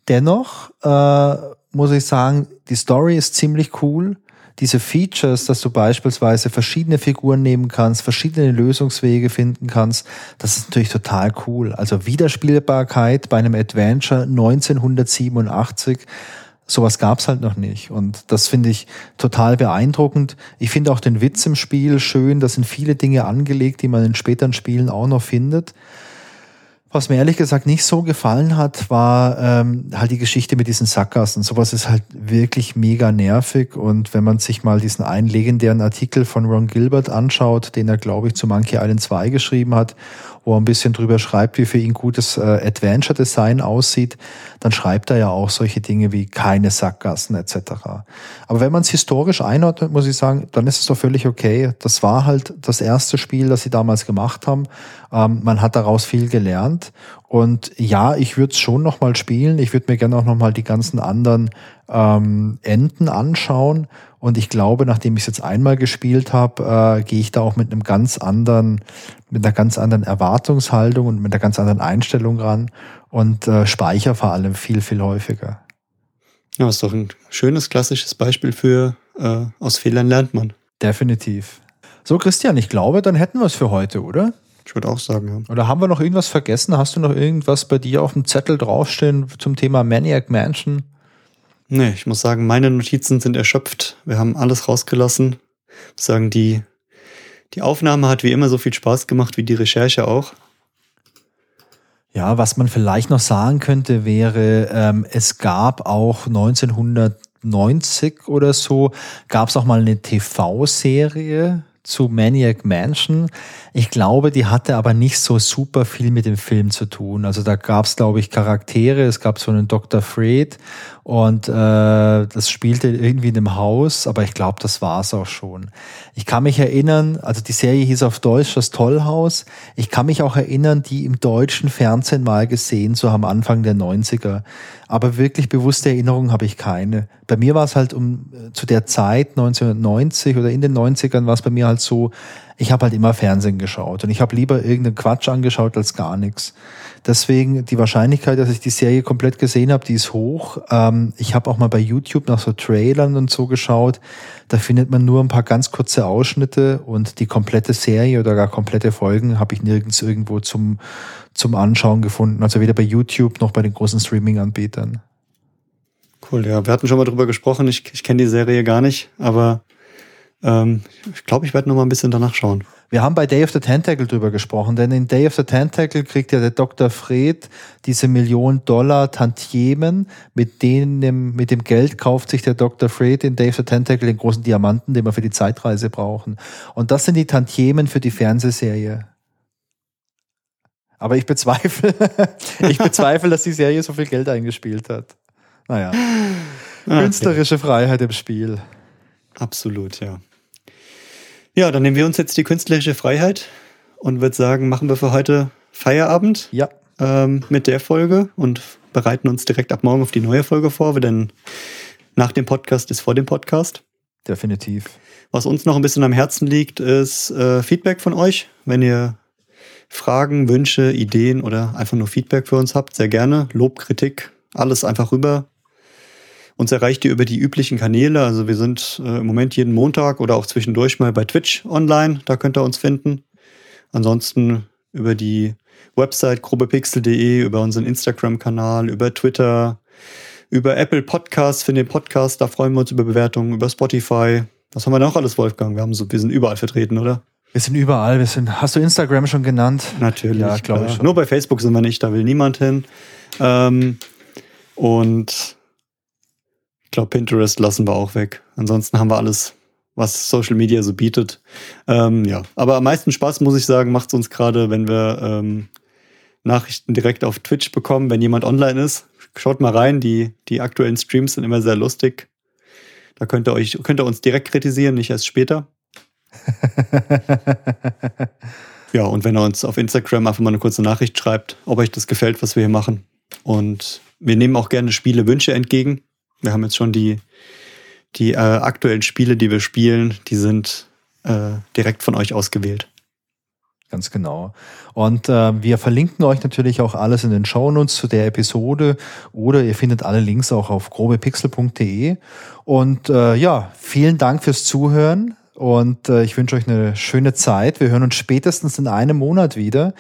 Dennoch äh, muss ich sagen, die Story ist ziemlich cool. Diese Features, dass du beispielsweise verschiedene Figuren nehmen kannst, verschiedene Lösungswege finden kannst, das ist natürlich total cool. Also Wiederspielbarkeit bei einem Adventure 1987 sowas gab's halt noch nicht. Und das finde ich total beeindruckend. Ich finde auch den Witz im Spiel schön. Da sind viele Dinge angelegt, die man in späteren Spielen auch noch findet. Was mir ehrlich gesagt nicht so gefallen hat, war ähm, halt die Geschichte mit diesen Sackgassen. Sowas ist halt wirklich mega nervig. Und wenn man sich mal diesen einen legendären Artikel von Ron Gilbert anschaut, den er, glaube ich, zu Monkey Island 2 geschrieben hat wo er ein bisschen drüber schreibt, wie für ihn gutes äh, Adventure-Design aussieht, dann schreibt er ja auch solche Dinge wie keine Sackgassen etc. Aber wenn man es historisch einordnet, muss ich sagen, dann ist es doch völlig okay. Das war halt das erste Spiel, das sie damals gemacht haben. Ähm, man hat daraus viel gelernt. Und ja, ich würde es schon nochmal spielen. Ich würde mir gerne auch nochmal die ganzen anderen ähm, Enden anschauen. Und ich glaube, nachdem ich es jetzt einmal gespielt habe, äh, gehe ich da auch mit einem ganz anderen, mit einer ganz anderen Erwartungshaltung und mit einer ganz anderen Einstellung ran und äh, speichere vor allem viel, viel häufiger. Ja, ist doch ein schönes, klassisches Beispiel für äh, aus Fehlern lernt man. Definitiv. So, Christian, ich glaube, dann hätten wir es für heute, oder? Ich würde auch sagen, ja. Oder haben wir noch irgendwas vergessen? Hast du noch irgendwas bei dir auf dem Zettel draufstehen zum Thema Maniac Mansion? Nee, ich muss sagen, meine Notizen sind erschöpft. Wir haben alles rausgelassen. Ich muss sagen, die, die Aufnahme hat wie immer so viel Spaß gemacht wie die Recherche auch. Ja, was man vielleicht noch sagen könnte, wäre, ähm, es gab auch 1990 oder so, gab es auch mal eine TV-Serie zu Maniac Mansion. Ich glaube, die hatte aber nicht so super viel mit dem Film zu tun. Also da gab es, glaube ich, Charaktere. Es gab so einen Dr. Fred und äh, das spielte irgendwie in einem Haus, aber ich glaube, das war es auch schon. Ich kann mich erinnern, also die Serie hieß auf Deutsch das Tollhaus. Ich kann mich auch erinnern, die im deutschen Fernsehen mal gesehen, so am Anfang der 90er. Aber wirklich bewusste Erinnerungen habe ich keine. Bei mir war es halt um äh, zu der Zeit 1990 oder in den 90ern war es bei mir halt so, ich habe halt immer Fernsehen geschaut und ich habe lieber irgendeinen Quatsch angeschaut als gar nichts. Deswegen die Wahrscheinlichkeit, dass ich die Serie komplett gesehen habe, die ist hoch. Ähm, ich habe auch mal bei YouTube nach so Trailern und so geschaut. Da findet man nur ein paar ganz kurze Ausschnitte und die komplette Serie oder gar komplette Folgen habe ich nirgends irgendwo zum, zum Anschauen gefunden. Also weder bei YouTube noch bei den großen Streaming-Anbietern. Cool, ja. Wir hatten schon mal drüber gesprochen. Ich, ich kenne die Serie gar nicht, aber ähm, ich glaube, ich werde noch mal ein bisschen danach schauen. Wir haben bei Day of the Tentacle drüber gesprochen, denn in Day of the Tentacle kriegt ja der Dr. Fred diese Million Dollar Tantiemen, mit denen, mit dem Geld kauft sich der Dr. Fred in Day of the Tentacle den großen Diamanten, den wir für die Zeitreise brauchen. Und das sind die Tantiemen für die Fernsehserie. Aber ich bezweifle, ich bezweifle, dass die Serie so viel Geld eingespielt hat. Naja. Okay. Künstlerische Freiheit im Spiel. Absolut, ja. Ja, dann nehmen wir uns jetzt die künstlerische Freiheit und würde sagen, machen wir für heute Feierabend. Ja. Ähm, mit der Folge und bereiten uns direkt ab morgen auf die neue Folge vor, denn nach dem Podcast ist vor dem Podcast. Definitiv. Was uns noch ein bisschen am Herzen liegt, ist äh, Feedback von euch. Wenn ihr Fragen, Wünsche, Ideen oder einfach nur Feedback für uns habt, sehr gerne. Lob, Kritik, alles einfach rüber uns erreicht ihr über die üblichen Kanäle. Also wir sind äh, im Moment jeden Montag oder auch zwischendurch mal bei Twitch online. Da könnt ihr uns finden. Ansonsten über die Website grobepixel.de, über unseren Instagram-Kanal, über Twitter, über Apple Podcasts für den Podcast. Da freuen wir uns über Bewertungen, über Spotify. Was haben wir noch alles, Wolfgang? Wir, haben so, wir sind überall vertreten, oder? Wir sind überall. Wir sind, hast du Instagram schon genannt? Natürlich. Ja, glaube ich. Schon. Nur bei Facebook sind wir nicht, da will niemand hin. Ähm, und glaube, Pinterest lassen wir auch weg. Ansonsten haben wir alles, was Social Media so bietet. Ähm, ja, aber am meisten Spaß, muss ich sagen, macht es uns gerade, wenn wir ähm, Nachrichten direkt auf Twitch bekommen, wenn jemand online ist. Schaut mal rein, die, die aktuellen Streams sind immer sehr lustig. Da könnt ihr euch, könnt ihr uns direkt kritisieren, nicht erst später. ja, und wenn ihr uns auf Instagram einfach mal eine kurze Nachricht schreibt, ob euch das gefällt, was wir hier machen. Und wir nehmen auch gerne Spiele Wünsche entgegen. Wir haben jetzt schon die, die äh, aktuellen Spiele, die wir spielen, die sind äh, direkt von euch ausgewählt. Ganz genau. Und äh, wir verlinken euch natürlich auch alles in den Shownotes zu der Episode oder ihr findet alle Links auch auf grobepixel.de. Und äh, ja, vielen Dank fürs Zuhören und äh, ich wünsche euch eine schöne Zeit. Wir hören uns spätestens in einem Monat wieder.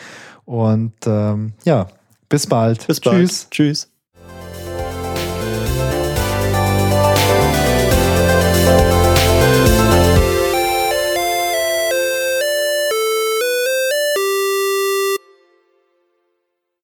Und ähm, ja, bis bald. Bis bald. Tschüss. Tschüss.